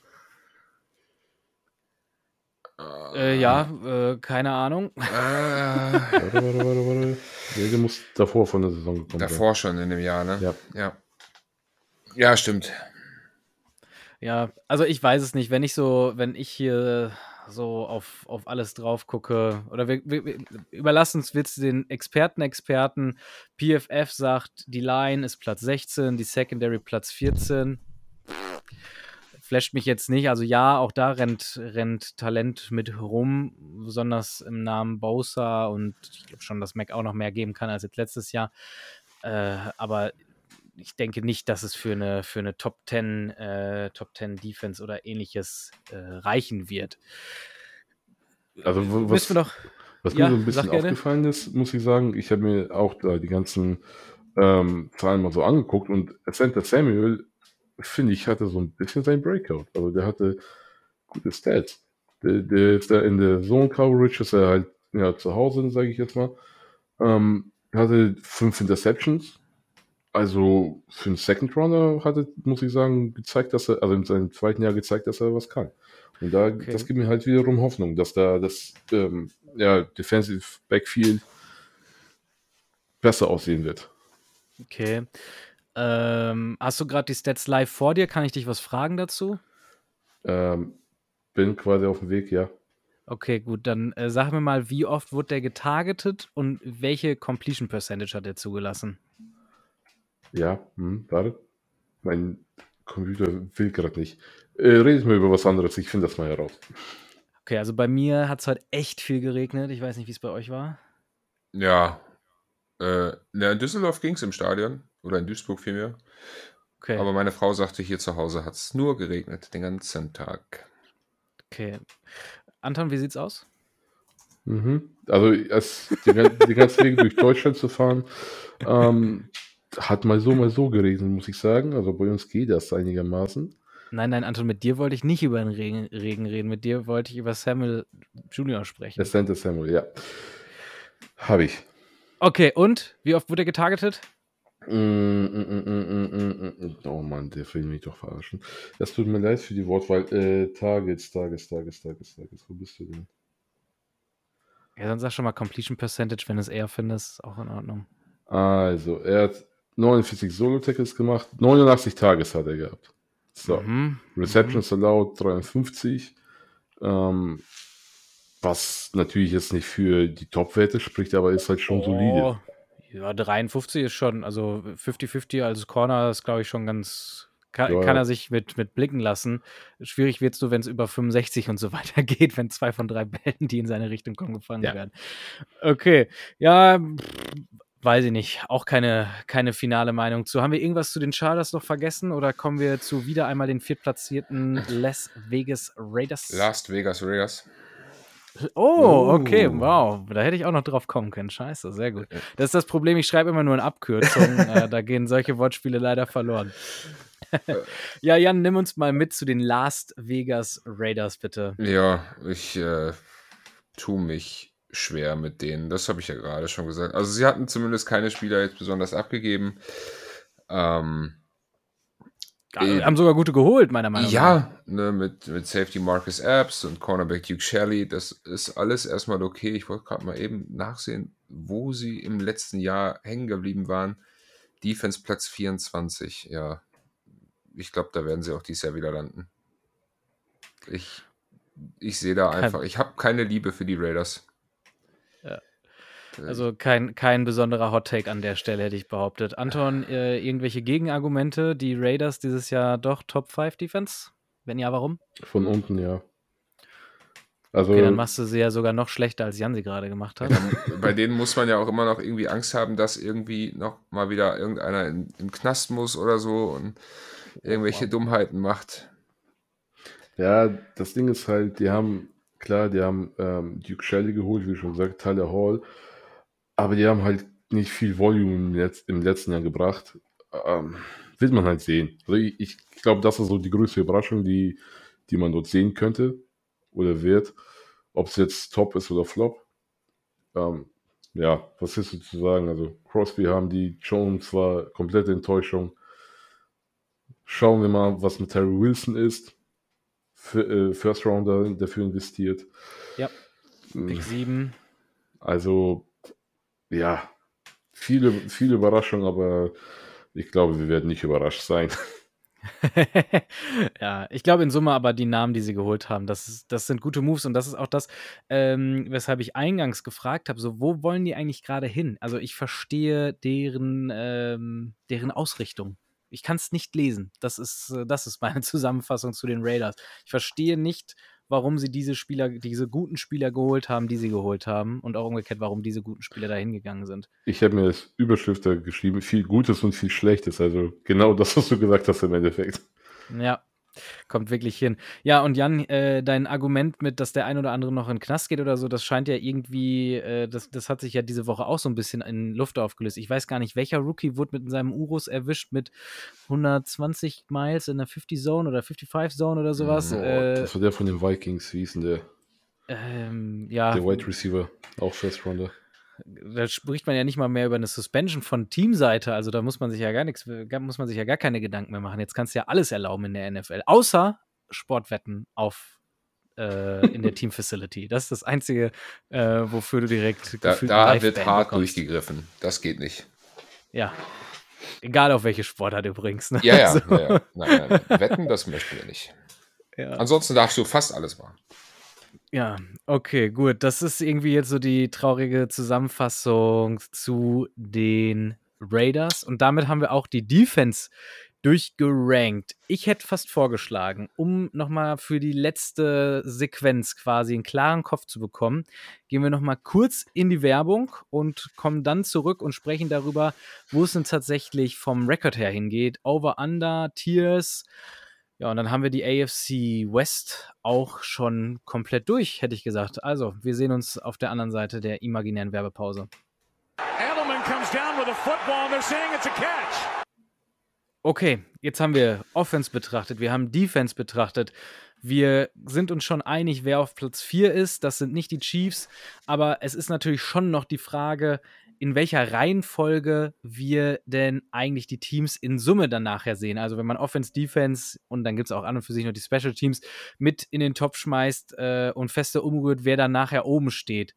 Äh, ja, äh, keine Ahnung. Äh, warte, warte, warte, warte. Der muss davor von der Saison gekommen Davor schon in dem Jahr, ne? Ja. Ja, ja stimmt. Ja, also ich weiß es nicht. Wenn ich so, wenn ich hier so auf, auf alles drauf gucke, oder wir, wir, wir überlassen es jetzt den Experten, Experten. PFF sagt, die Line ist Platz 16, die Secondary Platz 14 flasht mich jetzt nicht. Also ja, auch da rennt, rennt Talent mit rum, besonders im Namen Bosa und ich glaube schon, dass Mac auch noch mehr geben kann als jetzt letztes Jahr. Äh, aber ich denke nicht, dass es für eine, für eine Top 10, äh, Top 10 Defense oder ähnliches äh, reichen wird. Also was, noch, was ja, mir so ein bisschen aufgefallen ist, muss ich sagen, ich habe mir auch da die ganzen ähm, Zahlen mal so angeguckt und Center Samuel finde ich, hatte so ein bisschen sein Breakout. Also der hatte gute Stats. Der, der ist da in der Zone Coverage, ist er halt ja, zu Hause, sage ich jetzt mal. Ähm, hatte fünf Interceptions. Also für einen Second Runner hatte, muss ich sagen, gezeigt, dass er, also in seinem zweiten Jahr gezeigt, dass er was kann. Und da, okay. das gibt mir halt wiederum Hoffnung, dass da das ähm, ja, Defensive Backfield besser aussehen wird. Okay. Ähm, hast du gerade die Stats live vor dir? Kann ich dich was fragen dazu? Ähm, bin quasi auf dem Weg, ja. Okay, gut, dann äh, sag mir mal, wie oft wurde der getargetet und welche Completion Percentage hat er zugelassen? Ja, hm, warte. Mein Computer will gerade nicht. Äh, redet mir über was anderes, ich finde das mal heraus. Okay, also bei mir hat es heute echt viel geregnet. Ich weiß nicht, wie es bei euch war. Ja. Äh, in Düsseldorf ging es im Stadion. Oder in Duisburg vielmehr. Okay. Aber meine Frau sagte, hier zu Hause hat es nur geregnet, den ganzen Tag. Okay. Anton, wie sieht's aus? Mhm. Also es, den, den ganzen Weg durch Deutschland zu fahren, ähm, hat mal so, mal so geregnet, muss ich sagen. Also bei uns geht das einigermaßen. Nein, nein, Anton, mit dir wollte ich nicht über den Regen, Regen reden. Mit dir wollte ich über Samuel Junior sprechen. Der Center Samuel, ja. Habe ich. Okay, und? Wie oft wurde er getargetet? Mm, mm, mm, oh Mann, der will mich doch verarschen. Das tut mir leid für die Wortwahl. Äh, Targets, Targets, Targets, Targets, Targets. Wo bist du denn? Ja, dann sag schon mal Completion Percentage, wenn du es eher findest, ist auch in Ordnung. Also, er hat 49 Solo-Tackles gemacht, 89 Tages hat er gehabt. So. Mhm. Receptions mhm. allowed 53. Ähm, was natürlich jetzt nicht für die Top-Werte spricht, aber ist halt schon oh. solide. Ja, 53 ist schon, also 50-50 als Corner ist, glaube ich, schon ganz. Kann, ja. kann, er sich mit, mit blicken lassen. Schwierig wird es nur, wenn es über 65 und so weiter geht, wenn zwei von drei Bällen, die in seine Richtung kommen, gefangen ja. werden. Okay, ja, weiß ich nicht. Auch keine, keine finale Meinung zu. Haben wir irgendwas zu den Chargers noch vergessen oder kommen wir zu wieder einmal den viertplatzierten Las Vegas Raiders? Las Vegas Raiders. Oh, okay, oh. wow. Da hätte ich auch noch drauf kommen können. Scheiße, sehr gut. Das ist das Problem, ich schreibe immer nur in Abkürzungen. äh, da gehen solche Wortspiele leider verloren. ja, Jan, nimm uns mal mit zu den Las Vegas Raiders, bitte. Ja, ich äh, tue mich schwer mit denen. Das habe ich ja gerade schon gesagt. Also, sie hatten zumindest keine Spieler jetzt besonders abgegeben. Ähm, äh, haben sogar gute geholt, meiner Meinung nach. Ja, ne, mit, mit Safety Marcus Apps und Cornerback Duke Shelley, das ist alles erstmal okay. Ich wollte gerade mal eben nachsehen, wo sie im letzten Jahr hängen geblieben waren. Defense Platz 24, ja. Ich glaube, da werden sie auch dieses Jahr wieder landen. Ich, ich sehe da einfach, ich habe keine Liebe für die Raiders. Also kein, kein besonderer Hot-Take an der Stelle, hätte ich behauptet. Anton, äh, irgendwelche Gegenargumente? Die Raiders dieses Jahr doch Top 5 Defense? Wenn ja, warum? Von unten, ja. Also, okay, dann machst du sie ja sogar noch schlechter, als Jan sie gerade gemacht hat. bei denen muss man ja auch immer noch irgendwie Angst haben, dass irgendwie noch mal wieder irgendeiner in, in Knast muss oder so und irgendwelche wow. Dummheiten macht. Ja, das Ding ist halt, die haben, klar, die haben ähm, Duke Shelley geholt, wie schon gesagt, Tyler Hall, aber die haben halt nicht viel Volume im, Letz im letzten Jahr gebracht. Ähm, wird man halt sehen. Also ich, ich glaube, das ist so die größte Überraschung, die, die man dort sehen könnte oder wird. Ob es jetzt Top ist oder Flop. Ähm, ja, was ist zu sagen? Also Crosby haben die, Jones war komplette Enttäuschung. Schauen wir mal, was mit Terry Wilson ist. Für, äh, First Rounder dafür investiert. Ja. Pick 7. Also, ja, viele, viele Überraschungen, aber ich glaube, wir werden nicht überrascht sein. ja, ich glaube in Summe aber die Namen, die sie geholt haben, das, ist, das sind gute Moves und das ist auch das, ähm, weshalb ich eingangs gefragt habe, so wo wollen die eigentlich gerade hin? Also ich verstehe deren, ähm, deren Ausrichtung. Ich kann es nicht lesen. Das ist, äh, das ist meine Zusammenfassung zu den Raiders. Ich verstehe nicht, warum sie diese Spieler, diese guten Spieler geholt haben, die sie geholt haben und auch umgekehrt, warum diese guten Spieler dahin gegangen sind. Ich habe mir das Überschrift da geschrieben, viel Gutes und viel Schlechtes. Also genau das, was du gesagt hast im Endeffekt. Ja, Kommt wirklich hin. Ja, und Jan, äh, dein Argument mit, dass der ein oder andere noch in den Knast geht oder so, das scheint ja irgendwie, äh, das, das hat sich ja diese Woche auch so ein bisschen in Luft aufgelöst. Ich weiß gar nicht, welcher Rookie wurde mit seinem Urus erwischt mit 120 Miles in der 50 Zone oder 55 Zone oder sowas. Oh, äh, das war der von den Vikings, wie hieß denn der? Ähm, ja. Der Wide Receiver, auch First Rounder da spricht man ja nicht mal mehr über eine Suspension von Teamseite. Also da muss man sich ja gar nichts, muss man sich ja gar keine Gedanken mehr machen. Jetzt kannst du ja alles erlauben in der NFL, außer Sportwetten auf äh, in der Team Facility. Das ist das Einzige, äh, wofür du direkt Da, da wird hart bekommst. durchgegriffen. Das geht nicht. Ja. Egal auf welche Sportart übrigens. Ne? Ja, ja, also. ja, ja. Nein, nein. Wetten, das möchten wir nicht. Ja. Ansonsten darfst du fast alles machen. Ja, okay, gut. Das ist irgendwie jetzt so die traurige Zusammenfassung zu den Raiders. Und damit haben wir auch die Defense durchgerankt. Ich hätte fast vorgeschlagen, um nochmal für die letzte Sequenz quasi einen klaren Kopf zu bekommen, gehen wir nochmal kurz in die Werbung und kommen dann zurück und sprechen darüber, wo es denn tatsächlich vom Rekord her hingeht. Over, Under, Tiers, ja, und dann haben wir die AFC West auch schon komplett durch, hätte ich gesagt. Also, wir sehen uns auf der anderen Seite der imaginären Werbepause. Okay, jetzt haben wir Offense betrachtet, wir haben Defense betrachtet. Wir sind uns schon einig, wer auf Platz 4 ist. Das sind nicht die Chiefs, aber es ist natürlich schon noch die Frage, in welcher Reihenfolge wir denn eigentlich die Teams in Summe dann nachher sehen. Also wenn man Offense, Defense und dann gibt es auch an und für sich noch die Special Teams mit in den Top schmeißt äh, und feste umrührt, wer dann nachher oben steht.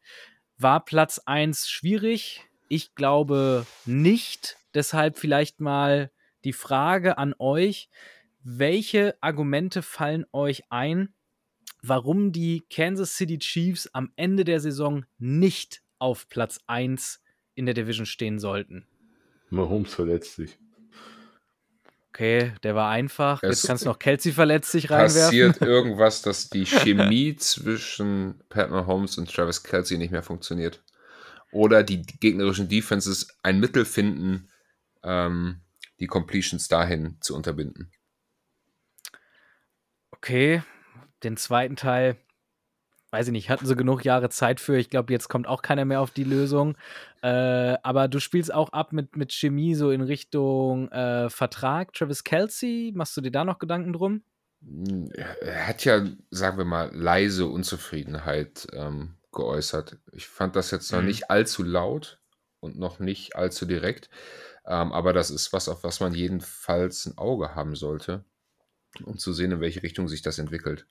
War Platz 1 schwierig? Ich glaube nicht. Deshalb vielleicht mal die Frage an euch, welche Argumente fallen euch ein, warum die Kansas City Chiefs am Ende der Saison nicht auf Platz 1 in der Division stehen sollten. Mahomes verletzt sich. Okay, der war einfach. Es Jetzt kannst du noch Kelsey verletzt sich reinwerfen. Passiert irgendwas, dass die Chemie zwischen Pat Mahomes und Travis Kelsey nicht mehr funktioniert. Oder die gegnerischen Defenses ein Mittel finden, ähm, die Completions dahin zu unterbinden. Okay, den zweiten Teil weiß ich nicht, hatten sie genug Jahre Zeit für. Ich glaube, jetzt kommt auch keiner mehr auf die Lösung. Äh, aber du spielst auch ab mit, mit Chemie so in Richtung äh, Vertrag. Travis Kelsey, machst du dir da noch Gedanken drum? Er hat ja, sagen wir mal, leise Unzufriedenheit ähm, geäußert. Ich fand das jetzt noch mhm. nicht allzu laut und noch nicht allzu direkt. Ähm, aber das ist was, auf was man jedenfalls ein Auge haben sollte, um zu sehen, in welche Richtung sich das entwickelt.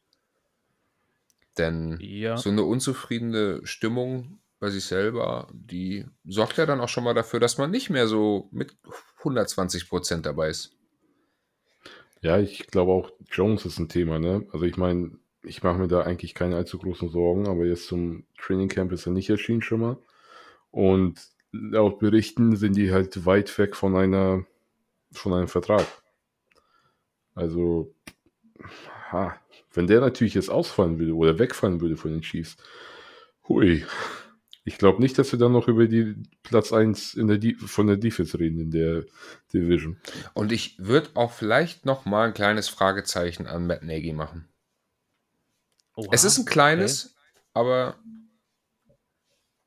Denn ja. so eine unzufriedene Stimmung bei sich selber, die sorgt ja dann auch schon mal dafür, dass man nicht mehr so mit 120 Prozent dabei ist. Ja, ich glaube auch, Jones ist ein Thema, ne? Also ich meine, ich mache mir da eigentlich keine allzu großen Sorgen, aber jetzt zum Training Camp ist er nicht erschienen schon mal. Und laut Berichten sind die halt weit weg von einer, von einem Vertrag. Also, ha, wenn der natürlich jetzt ausfallen würde oder wegfallen würde von den Chiefs, hui. Ich glaube nicht, dass wir dann noch über die Platz 1 in der von der Defense reden in der Division. Und ich würde auch vielleicht noch mal ein kleines Fragezeichen an Matt Nagy machen. Oha, es ist ein kleines, okay. aber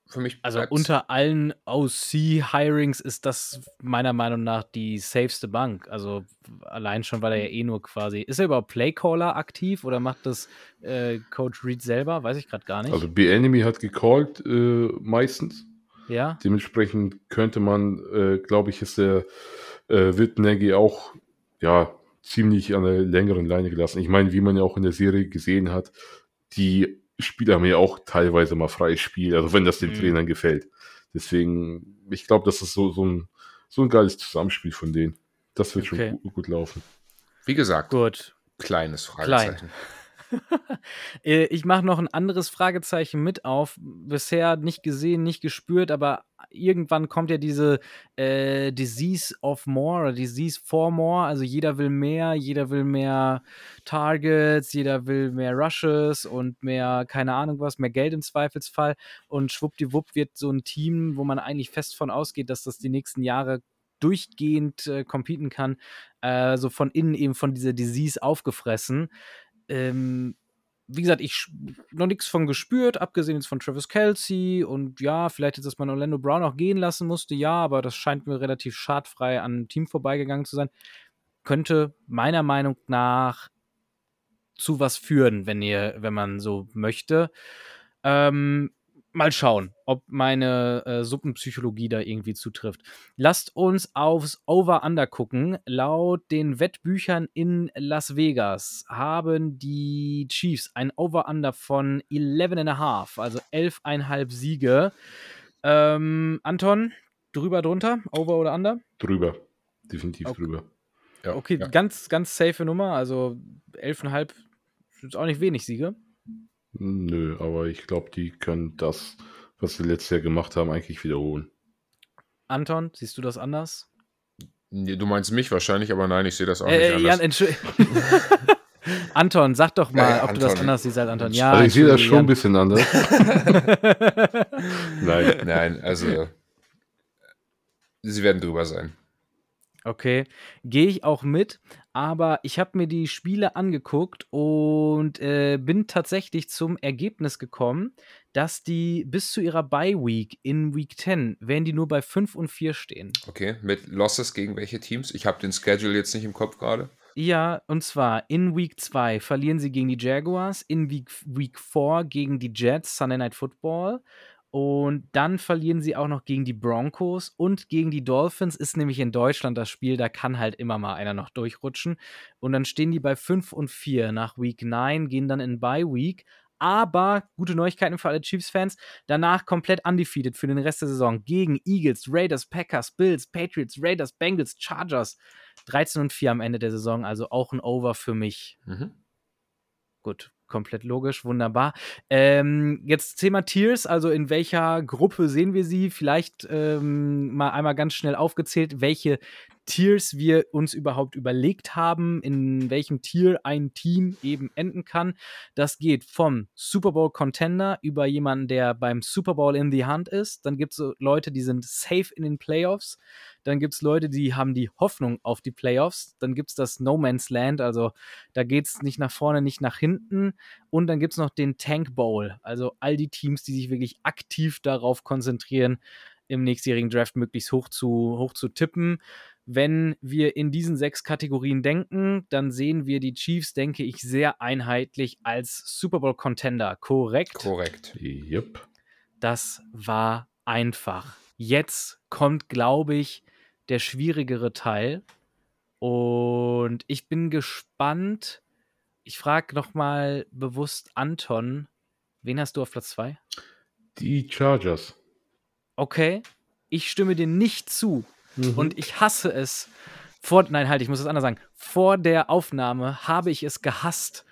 für mich. Also unter allen OC-Hirings ist das meiner Meinung nach die safeste Bank. Also allein schon, weil er ja eh nur quasi. Ist er überhaupt Playcaller aktiv oder macht das äh, Coach Reed selber? Weiß ich gerade gar nicht. Also B-Enemy hat gecallt äh, meistens. Ja. Dementsprechend könnte man, äh, glaube ich, ist der äh, wird Nagy auch ja ziemlich an der längeren Leine gelassen. Ich meine, wie man ja auch in der Serie gesehen hat, die Spieler haben ja auch teilweise mal freies Spiel, also wenn das den mhm. Trainern gefällt. Deswegen, ich glaube, das ist so, so, ein, so ein geiles Zusammenspiel von denen. Das wird okay. schon gut, gut, laufen. Wie gesagt, gut. kleines Fragezeichen. Klein. Äh, ich mache noch ein anderes Fragezeichen mit auf. Bisher nicht gesehen, nicht gespürt, aber irgendwann kommt ja diese äh, Disease of More oder Disease for More. Also jeder will mehr, jeder will mehr Targets, jeder will mehr Rushes und mehr, keine Ahnung was, mehr Geld im Zweifelsfall. Und schwuppdiwupp wird so ein Team, wo man eigentlich fest von ausgeht, dass das die nächsten Jahre durchgehend äh, competen kann, äh, so von innen eben von dieser Disease aufgefressen. Ähm, wie gesagt, ich noch nichts von gespürt, abgesehen jetzt von Travis Kelsey und ja, vielleicht jetzt, dass man Orlando Brown auch gehen lassen musste, ja, aber das scheint mir relativ schadfrei an einem Team vorbeigegangen zu sein. Könnte meiner Meinung nach zu was führen, wenn ihr, wenn man so möchte. Ähm, mal schauen, ob meine äh, Suppenpsychologie da irgendwie zutrifft. Lasst uns aufs Over-Under gucken. Laut den Wettbüchern in Las Vegas haben die Chiefs ein Over-Under von 11,5, also 11,5 Siege. Ähm, Anton, drüber, drunter? Over oder Under? Drüber. Definitiv okay. drüber. Ja, okay, ja. ganz, ganz safe Nummer. Also 11,5 ist auch nicht wenig Siege. Nö, aber ich glaube, die können das, was sie letztes Jahr gemacht haben, eigentlich wiederholen. Anton, siehst du das anders? Nee, du meinst mich wahrscheinlich, aber nein, ich sehe das auch äh, nicht Jan, anders. Anton, sag doch mal, ja, ja, ob Anton. du das anders siehst als Anton. Ja, also ich sehe das schon Jan. ein bisschen anders. nein, nein, also sie werden drüber sein. Okay, gehe ich auch mit, aber ich habe mir die Spiele angeguckt und äh, bin tatsächlich zum Ergebnis gekommen, dass die bis zu ihrer Bye Week in Week 10 werden die nur bei 5 und 4 stehen. Okay, mit Losses gegen welche Teams? Ich habe den Schedule jetzt nicht im Kopf gerade. Ja, und zwar in Week 2 verlieren sie gegen die Jaguars, in Week, Week 4 gegen die Jets, Sunday Night Football und dann verlieren sie auch noch gegen die Broncos und gegen die Dolphins. Ist nämlich in Deutschland das Spiel, da kann halt immer mal einer noch durchrutschen. Und dann stehen die bei 5 und 4 nach Week 9, gehen dann in Bye Week. Aber gute Neuigkeiten für alle Chiefs-Fans. Danach komplett undefeated für den Rest der Saison gegen Eagles, Raiders, Packers, Bills, Patriots, Raiders, Bengals, Chargers. 13 und 4 am Ende der Saison, also auch ein Over für mich. Mhm. Gut, komplett logisch, wunderbar. Ähm, jetzt Thema Tiers, also in welcher Gruppe sehen wir sie? Vielleicht ähm, mal einmal ganz schnell aufgezählt, welche Tiers wir uns überhaupt überlegt haben, in welchem Tier ein Team eben enden kann. Das geht vom Super Bowl Contender über jemanden, der beim Super Bowl in the Hand ist. Dann gibt es Leute, die sind safe in den Playoffs. Dann gibt es Leute, die haben die Hoffnung auf die Playoffs. Dann gibt es das No Man's Land, also da geht es nicht nach vorne, nicht nach hinten. Und dann gibt es noch den Tank Bowl, also all die Teams, die sich wirklich aktiv darauf konzentrieren, im nächstjährigen Draft möglichst hoch zu, hoch zu tippen. Wenn wir in diesen sechs Kategorien denken, dann sehen wir die Chiefs, denke ich, sehr einheitlich als Super Bowl Contender. Korrekt? Korrekt. Yep. Das war einfach. Jetzt kommt, glaube ich, der schwierigere Teil. Und ich bin gespannt. Ich frage nochmal bewusst Anton. Wen hast du auf Platz 2? Die Chargers. Okay. Ich stimme dir nicht zu. Mhm. Und ich hasse es. Vor, nein, halt, ich muss es anders sagen. Vor der Aufnahme habe ich es gehasst,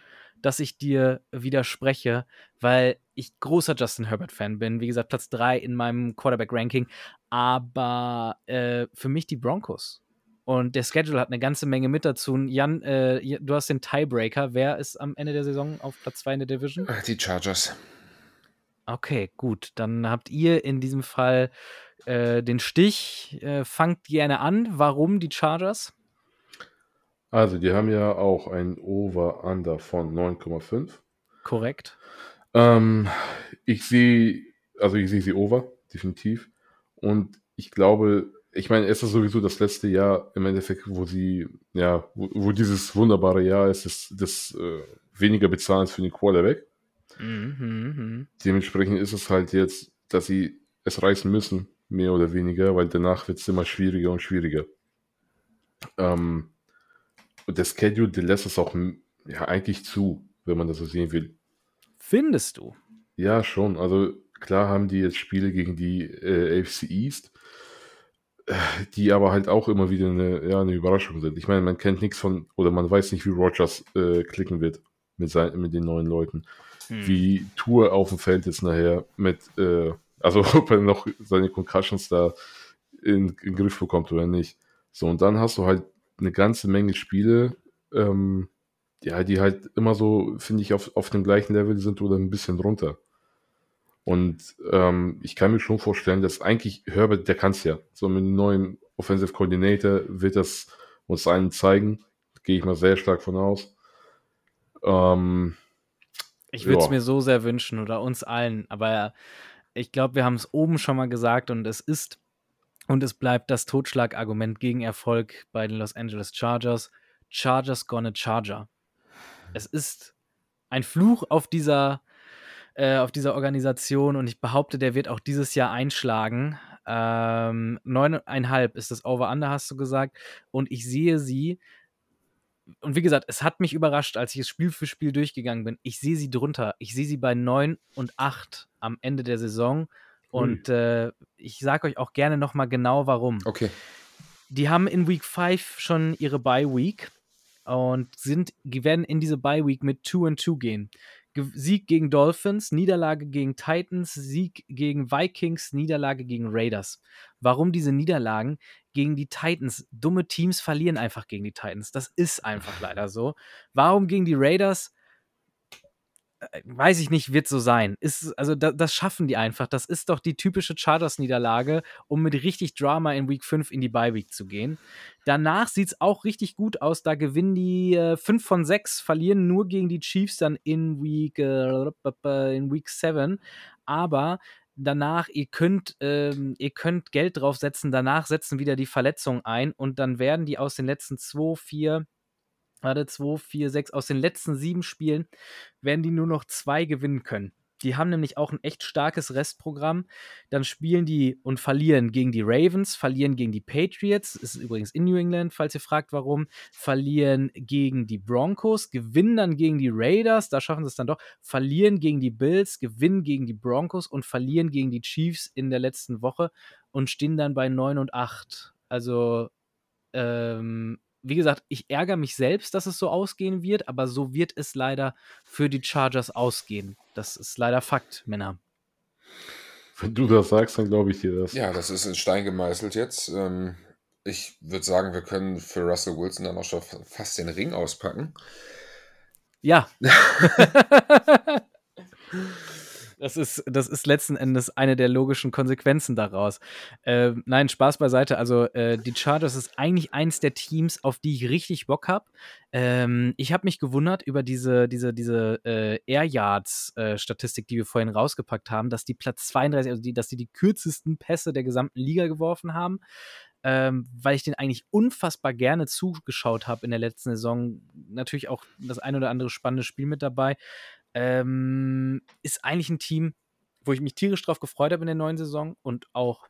dass ich dir widerspreche, weil ich großer Justin Herbert-Fan bin. Wie gesagt, Platz 3 in meinem Quarterback-Ranking. Aber äh, für mich die Broncos. Und der Schedule hat eine ganze Menge mit dazu. Jan, äh, du hast den Tiebreaker. Wer ist am Ende der Saison auf Platz 2 in der Division? Die Chargers. Okay, gut. Dann habt ihr in diesem Fall äh, den Stich. Äh, fangt gerne an. Warum die Chargers? Also, die haben ja auch ein Over-Under von 9,5. Korrekt. Ähm, ich sehe, also ich sehe sie over, definitiv. Und ich glaube, ich meine, es ist sowieso das letzte Jahr im Endeffekt, wo sie, ja, wo, wo dieses wunderbare Jahr ist, des, des äh, weniger Bezahlens für den Quarterback. Mhm, mhm. Dementsprechend ist es halt jetzt, dass sie es reißen müssen, mehr oder weniger, weil danach wird es immer schwieriger und schwieriger. Ähm, und der Schedule, der lässt es auch ja, eigentlich zu, wenn man das so sehen will. Findest du? Ja, schon. Also klar haben die jetzt Spiele gegen die äh, AFC East, äh, die aber halt auch immer wieder eine, ja, eine Überraschung sind. Ich meine, man kennt nichts von, oder man weiß nicht, wie Rogers äh, klicken wird mit, sein, mit den neuen Leuten. Hm. Wie Tour auf dem Feld ist nachher mit, äh, also ob er noch seine Concussions da in, in den Griff bekommt oder nicht. So, und dann hast du halt eine ganze Menge Spiele, ähm, ja, die halt immer so, finde ich, auf, auf dem gleichen Level sind oder ein bisschen drunter. Und ähm, ich kann mir schon vorstellen, dass eigentlich Herbert, der kann es ja. So mit dem neuen Offensive Coordinator wird das uns allen zeigen. Gehe ich mal sehr stark von aus. Ähm, Ich würde es mir so sehr wünschen oder uns allen, aber ich glaube, wir haben es oben schon mal gesagt und es ist und es bleibt das Totschlagargument gegen Erfolg bei den Los Angeles Chargers. Chargers gonna Charger. Es ist ein Fluch auf dieser, äh, auf dieser Organisation und ich behaupte, der wird auch dieses Jahr einschlagen. Ähm, neuneinhalb ist das Over-Under, hast du gesagt. Und ich sehe sie und wie gesagt, es hat mich überrascht, als ich es Spiel für Spiel durchgegangen bin. Ich sehe sie drunter. Ich sehe sie bei 9 und 8 am Ende der Saison. Und äh, ich sage euch auch gerne nochmal genau warum. Okay. Die haben in Week 5 schon ihre Bye Week und sind, werden in diese Bye Week mit 2 and 2 gehen. Ge Sieg gegen Dolphins, Niederlage gegen Titans, Sieg gegen Vikings, Niederlage gegen Raiders. Warum diese Niederlagen? Gegen die Titans. Dumme Teams verlieren einfach gegen die Titans. Das ist einfach leider so. Warum gegen die Raiders? Äh, Weiß ich nicht, wird so sein. Ist, also da, das schaffen die einfach. Das ist doch die typische Chargers-Niederlage, um mit richtig Drama in Week 5 in die Bye-Week zu gehen. Danach sieht es auch richtig gut aus. Da gewinnen die äh, 5 von 6, verlieren nur gegen die Chiefs dann in Week, äh, in Week 7. Aber danach, ihr könnt, ähm, ihr könnt Geld draufsetzen, danach setzen wieder die Verletzungen ein und dann werden die aus den letzten 2, 4, warte, 2, 4, 6, aus den letzten sieben Spielen werden die nur noch zwei gewinnen können. Die haben nämlich auch ein echt starkes Restprogramm. Dann spielen die und verlieren gegen die Ravens, verlieren gegen die Patriots, ist übrigens in New England, falls ihr fragt, warum, verlieren gegen die Broncos, gewinnen dann gegen die Raiders, da schaffen sie es dann doch, verlieren gegen die Bills, gewinnen gegen die Broncos und verlieren gegen die Chiefs in der letzten Woche und stehen dann bei 9 und 8. Also, ähm, wie gesagt, ich ärgere mich selbst, dass es so ausgehen wird, aber so wird es leider für die Chargers ausgehen. Das ist leider Fakt, Männer. wenn du das sagst, dann glaube ich dir das. Ja, das ist in Stein gemeißelt jetzt. Ähm, ich würde sagen, wir können für Russell Wilson dann auch schon fa- fast den Ring auspacken. Ja. Das ist, das ist letzten Endes eine der logischen Konsequenzen daraus. Ähm, nein, Spaß beiseite. Also, äh, die Chargers ist eigentlich eins der Teams, auf die ich richtig Bock habe. Ähm, ich habe mich gewundert über diese, diese, diese äh, Air Yards-Statistik, die wir vorhin rausgepackt haben, dass die Platz 32, also die, dass die die kürzesten Pässe der gesamten Liga geworfen haben. Ähm, weil ich den eigentlich unfassbar gerne zugeschaut habe in der letzten Saison. Natürlich auch das ein oder andere spannende Spiel mit dabei. Ähm, ist eigentlich ein Team, wo ich mich tierisch drauf gefreut habe in der neuen Saison und auch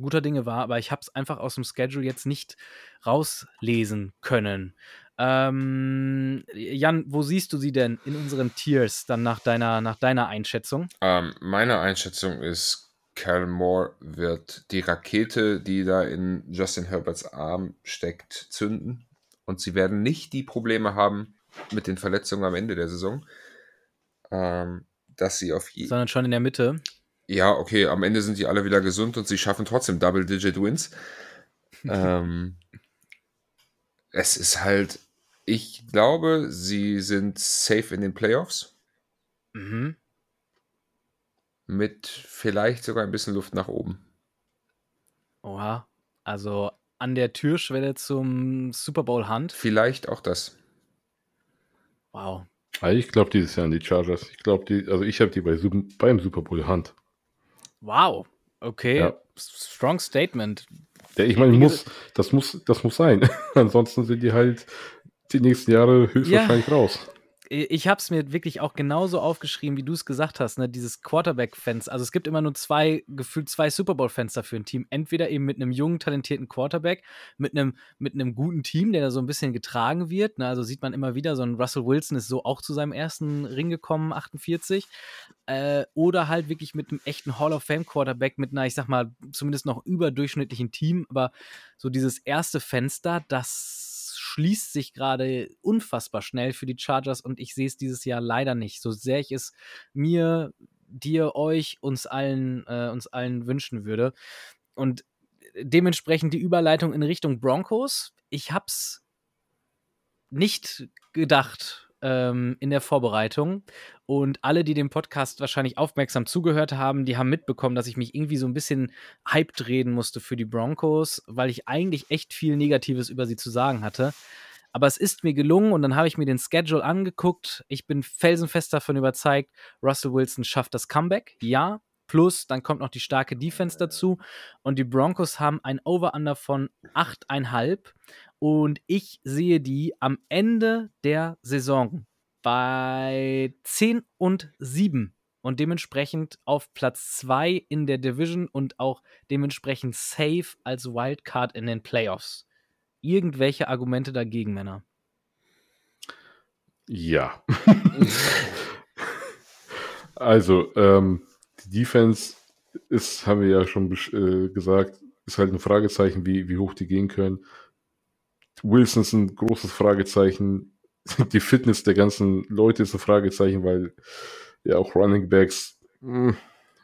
guter Dinge war, aber ich habe es einfach aus dem Schedule jetzt nicht rauslesen können. Ähm, Jan, wo siehst du sie denn in unseren Tiers dann nach deiner, nach deiner Einschätzung? Ähm, meine Einschätzung ist, Kyle Moore wird die Rakete, die da in Justin Herberts Arm steckt, zünden. Und sie werden nicht die Probleme haben mit den Verletzungen am Ende der Saison. Ähm, dass sie auf je Sondern schon in der Mitte. Ja, okay, am Ende sind die alle wieder gesund und sie schaffen trotzdem Double-Digit Wins. ähm, es ist halt, ich glaube, sie sind safe in den Playoffs Mhm. mit vielleicht sogar ein bisschen Luft nach oben. Oha. Also an der Türschwelle zum Super Bowl Hunt. Vielleicht auch das. Wow. Ah, ich glaube dieses Jahr an die Chargers. Ich glaube, die, also ich habe die bei, beim Super Bowl Hand. Wow, okay. Ja. Strong Statement. Ja, ich meine, muss, das muss, das muss sein. Ansonsten sind die halt die nächsten Jahre höchstwahrscheinlich ja. raus ich habe es mir wirklich auch genauso aufgeschrieben, wie du es gesagt hast, ne? dieses Quarterback-Fans. Also es gibt immer nur zwei, gefühlt zwei Super Bowl-Fenster für ein Team. Entweder eben mit einem jungen, talentierten Quarterback, mit einem, mit einem guten Team, der da so ein bisschen getragen wird. Ne? Also sieht man immer wieder, so ein Russell Wilson ist so auch zu seinem ersten Ring gekommen, 48. Äh, oder halt wirklich mit einem echten Hall of Fame-Quarterback, mit einer, ich sag mal, zumindest noch überdurchschnittlichen Team. Aber so dieses erste Fenster, das schließt sich gerade unfassbar schnell für die Chargers und ich sehe es dieses Jahr leider nicht. So sehr ich es mir, dir, euch, uns allen, äh, uns allen wünschen würde. Und dementsprechend die Überleitung in Richtung Broncos. Ich hab's nicht gedacht, ähm, in der Vorbereitung. Und alle, die dem Podcast wahrscheinlich aufmerksam zugehört haben, die haben mitbekommen, dass ich mich irgendwie so ein bisschen hyped reden musste für die Broncos, weil ich eigentlich echt viel Negatives über sie zu sagen hatte. Aber es ist mir gelungen und dann habe ich mir den Schedule angeguckt. Ich bin felsenfest davon überzeugt, Russell Wilson schafft das Comeback. Ja, Plus, dann kommt noch die starke Defense dazu. Und die Broncos haben ein Over-Under von 8,5. Und ich sehe die am Ende der Saison bei 10 und 7 und dementsprechend auf Platz 2 in der Division und auch dementsprechend safe als Wildcard in den Playoffs. Irgendwelche Argumente dagegen, Männer? Ja. also, ähm, die Defense ist, haben wir ja schon äh, gesagt, ist halt ein Fragezeichen, wie, wie hoch die gehen können. Wilson ist ein großes Fragezeichen. Die Fitness der ganzen Leute ist ein Fragezeichen, weil ja auch Running Backs, mh, hm,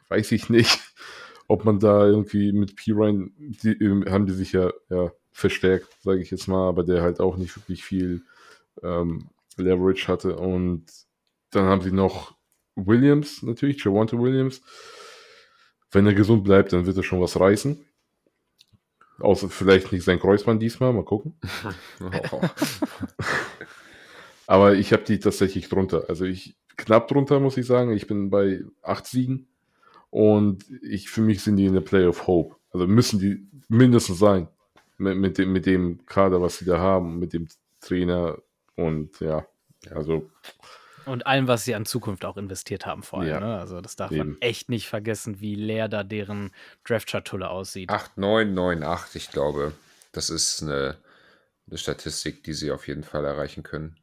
weiß ich nicht, ob man da irgendwie mit P. Ryan, die, ähm, haben die sich ja, ja verstärkt, sage ich jetzt mal, aber der halt auch nicht wirklich viel ähm, Leverage hatte. Und dann haben sie noch Williams natürlich, Javante Williams. Wenn er gesund bleibt, dann wird er schon was reißen. Außer vielleicht nicht sein Kreuzband diesmal, mal gucken. Aber ich habe die tatsächlich drunter. Also ich knapp drunter, muss ich sagen. Ich bin bei acht Siegen. Und ich, für mich sind die in der Play of Hope. Also müssen die mindestens sein. Mit, mit, dem, mit dem Kader, was sie da haben, mit dem Trainer. Und ja, also und allem, was sie an Zukunft auch investiert haben, vor allem. Ja. Ne? Also, das darf Eben. man echt nicht vergessen, wie leer da deren Draft-Schatulle aussieht. 8, 9, 9, 8, ich glaube. Das ist eine, eine Statistik, die sie auf jeden Fall erreichen können.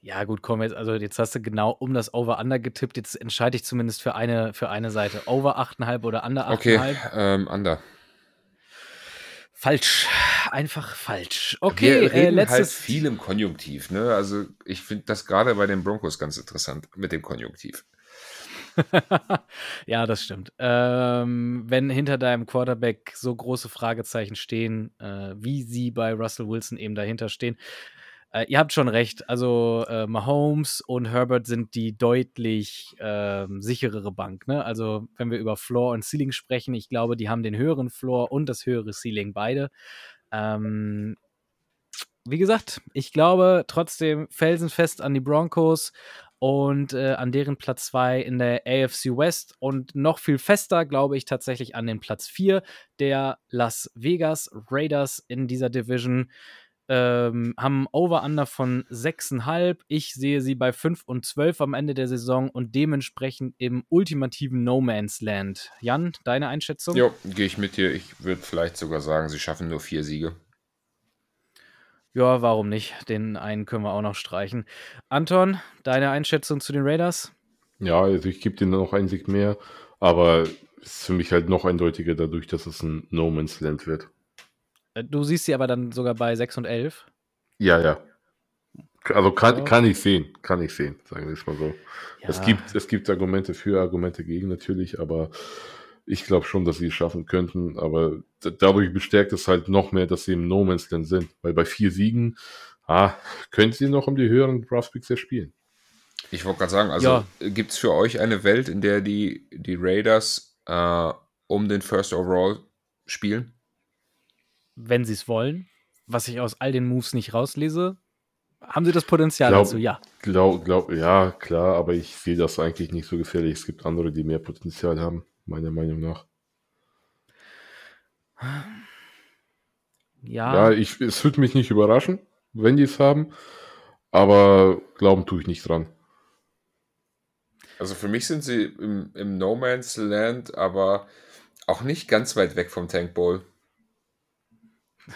Ja, gut, komm jetzt, also jetzt hast du genau um das Over-Under getippt. Jetzt entscheide ich zumindest für eine, für eine Seite. Over 8,5 oder Under 8,5? Okay, ähm, Under. Falsch. Einfach falsch. Okay, wir reden äh, letztes halt viel im Konjunktiv. Ne? Also ich finde das gerade bei den Broncos ganz interessant mit dem Konjunktiv. ja, das stimmt. Ähm, wenn hinter deinem Quarterback so große Fragezeichen stehen, äh, wie sie bei Russell Wilson eben dahinter stehen, äh, ihr habt schon recht. Also äh, Mahomes und Herbert sind die deutlich äh, sicherere Bank. Ne? Also wenn wir über Floor und Ceiling sprechen, ich glaube, die haben den höheren Floor und das höhere Ceiling beide. Ähm, wie gesagt, ich glaube trotzdem felsenfest an die Broncos und äh, an deren Platz 2 in der AFC West und noch viel fester glaube ich tatsächlich an den Platz 4 der Las Vegas Raiders in dieser Division ähm, haben Over-Under von 6,5. Ich sehe sie bei 5 und 12 am Ende der Saison und dementsprechend im ultimativen No Man's Land. Jan, deine Einschätzung? Ja, gehe ich mit dir. Ich würde vielleicht sogar sagen, sie schaffen nur vier Siege. Ja, warum nicht? Den einen können wir auch noch streichen. Anton, deine Einschätzung zu den Raiders? Ja, also ich gebe denen noch ein Sieg mehr, aber es ist für mich halt noch eindeutiger dadurch, dass es ein No Man's Land wird. Äh, du siehst sie aber dann sogar bei 6 und 11? Ja, ja. Also kann, kann ich sehen, kann ich sehen, sagen wir es mal so. Ja. Es, gibt, es gibt Argumente für, Argumente gegen natürlich, aber ich glaube schon, dass sie es schaffen könnten. Aber dadurch bestärkt es halt noch mehr, dass sie im No Man's Land sind. Weil bei vier Siegen ah, können sie noch um die höheren Draftpicks erspielen. Ich wollte gerade sagen, also ja. gibt es für euch eine Welt, in der die, die Raiders äh, um den First Overall spielen? Wenn sie es wollen. Was ich aus all den Moves nicht rauslese, Haben sie das Potenzial Glaub- dazu? Ja. Glaub, glaub, ja, klar, aber ich sehe das eigentlich nicht so gefährlich. Es gibt andere, die mehr Potenzial haben, meiner Meinung nach. Ja. Ja, ich, es würde mich nicht überraschen, wenn die es haben, aber glauben tue ich nicht dran. Also für mich sind sie im, im No Man's Land, aber auch nicht ganz weit weg vom Tank Bowl.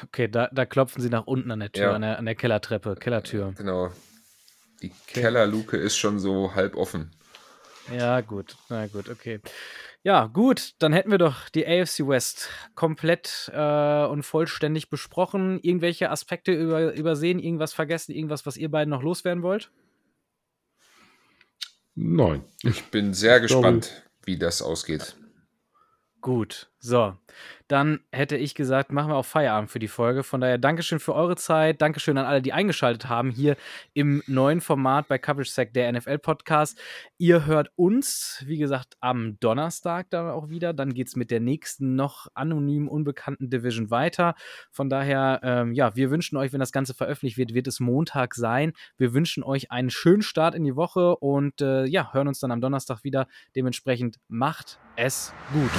Okay, da, da klopfen sie nach unten an der Tür, Ja. an, der, an der Kellertreppe, Kellertür. Genau. Die Kellerluke ist schon so halb offen. Ja, gut. Na gut, okay. Ja, gut, dann hätten wir doch die AFC West komplett äh, und vollständig besprochen. Irgendwelche Aspekte über, übersehen, irgendwas vergessen, irgendwas, was ihr beiden noch loswerden wollt? Nein. Ich bin sehr Ich glaube- gespannt, wie das ausgeht. Gut, so. Dann hätte ich gesagt, machen wir auch Feierabend für die Folge. Von daher Dankeschön für eure Zeit. Dankeschön an alle, die eingeschaltet haben hier im neuen Format bei Coverage Sack, der NFL-Podcast. Ihr hört uns, wie gesagt, am Donnerstag dann auch wieder. Dann geht es mit der nächsten noch anonym unbekannten Division weiter. Von daher, ähm, ja, wir wünschen euch, wenn das Ganze veröffentlicht wird, wird es Montag sein. Wir wünschen euch einen schönen Start in die Woche und äh, ja, hören uns dann am Donnerstag wieder. Dementsprechend macht es gut.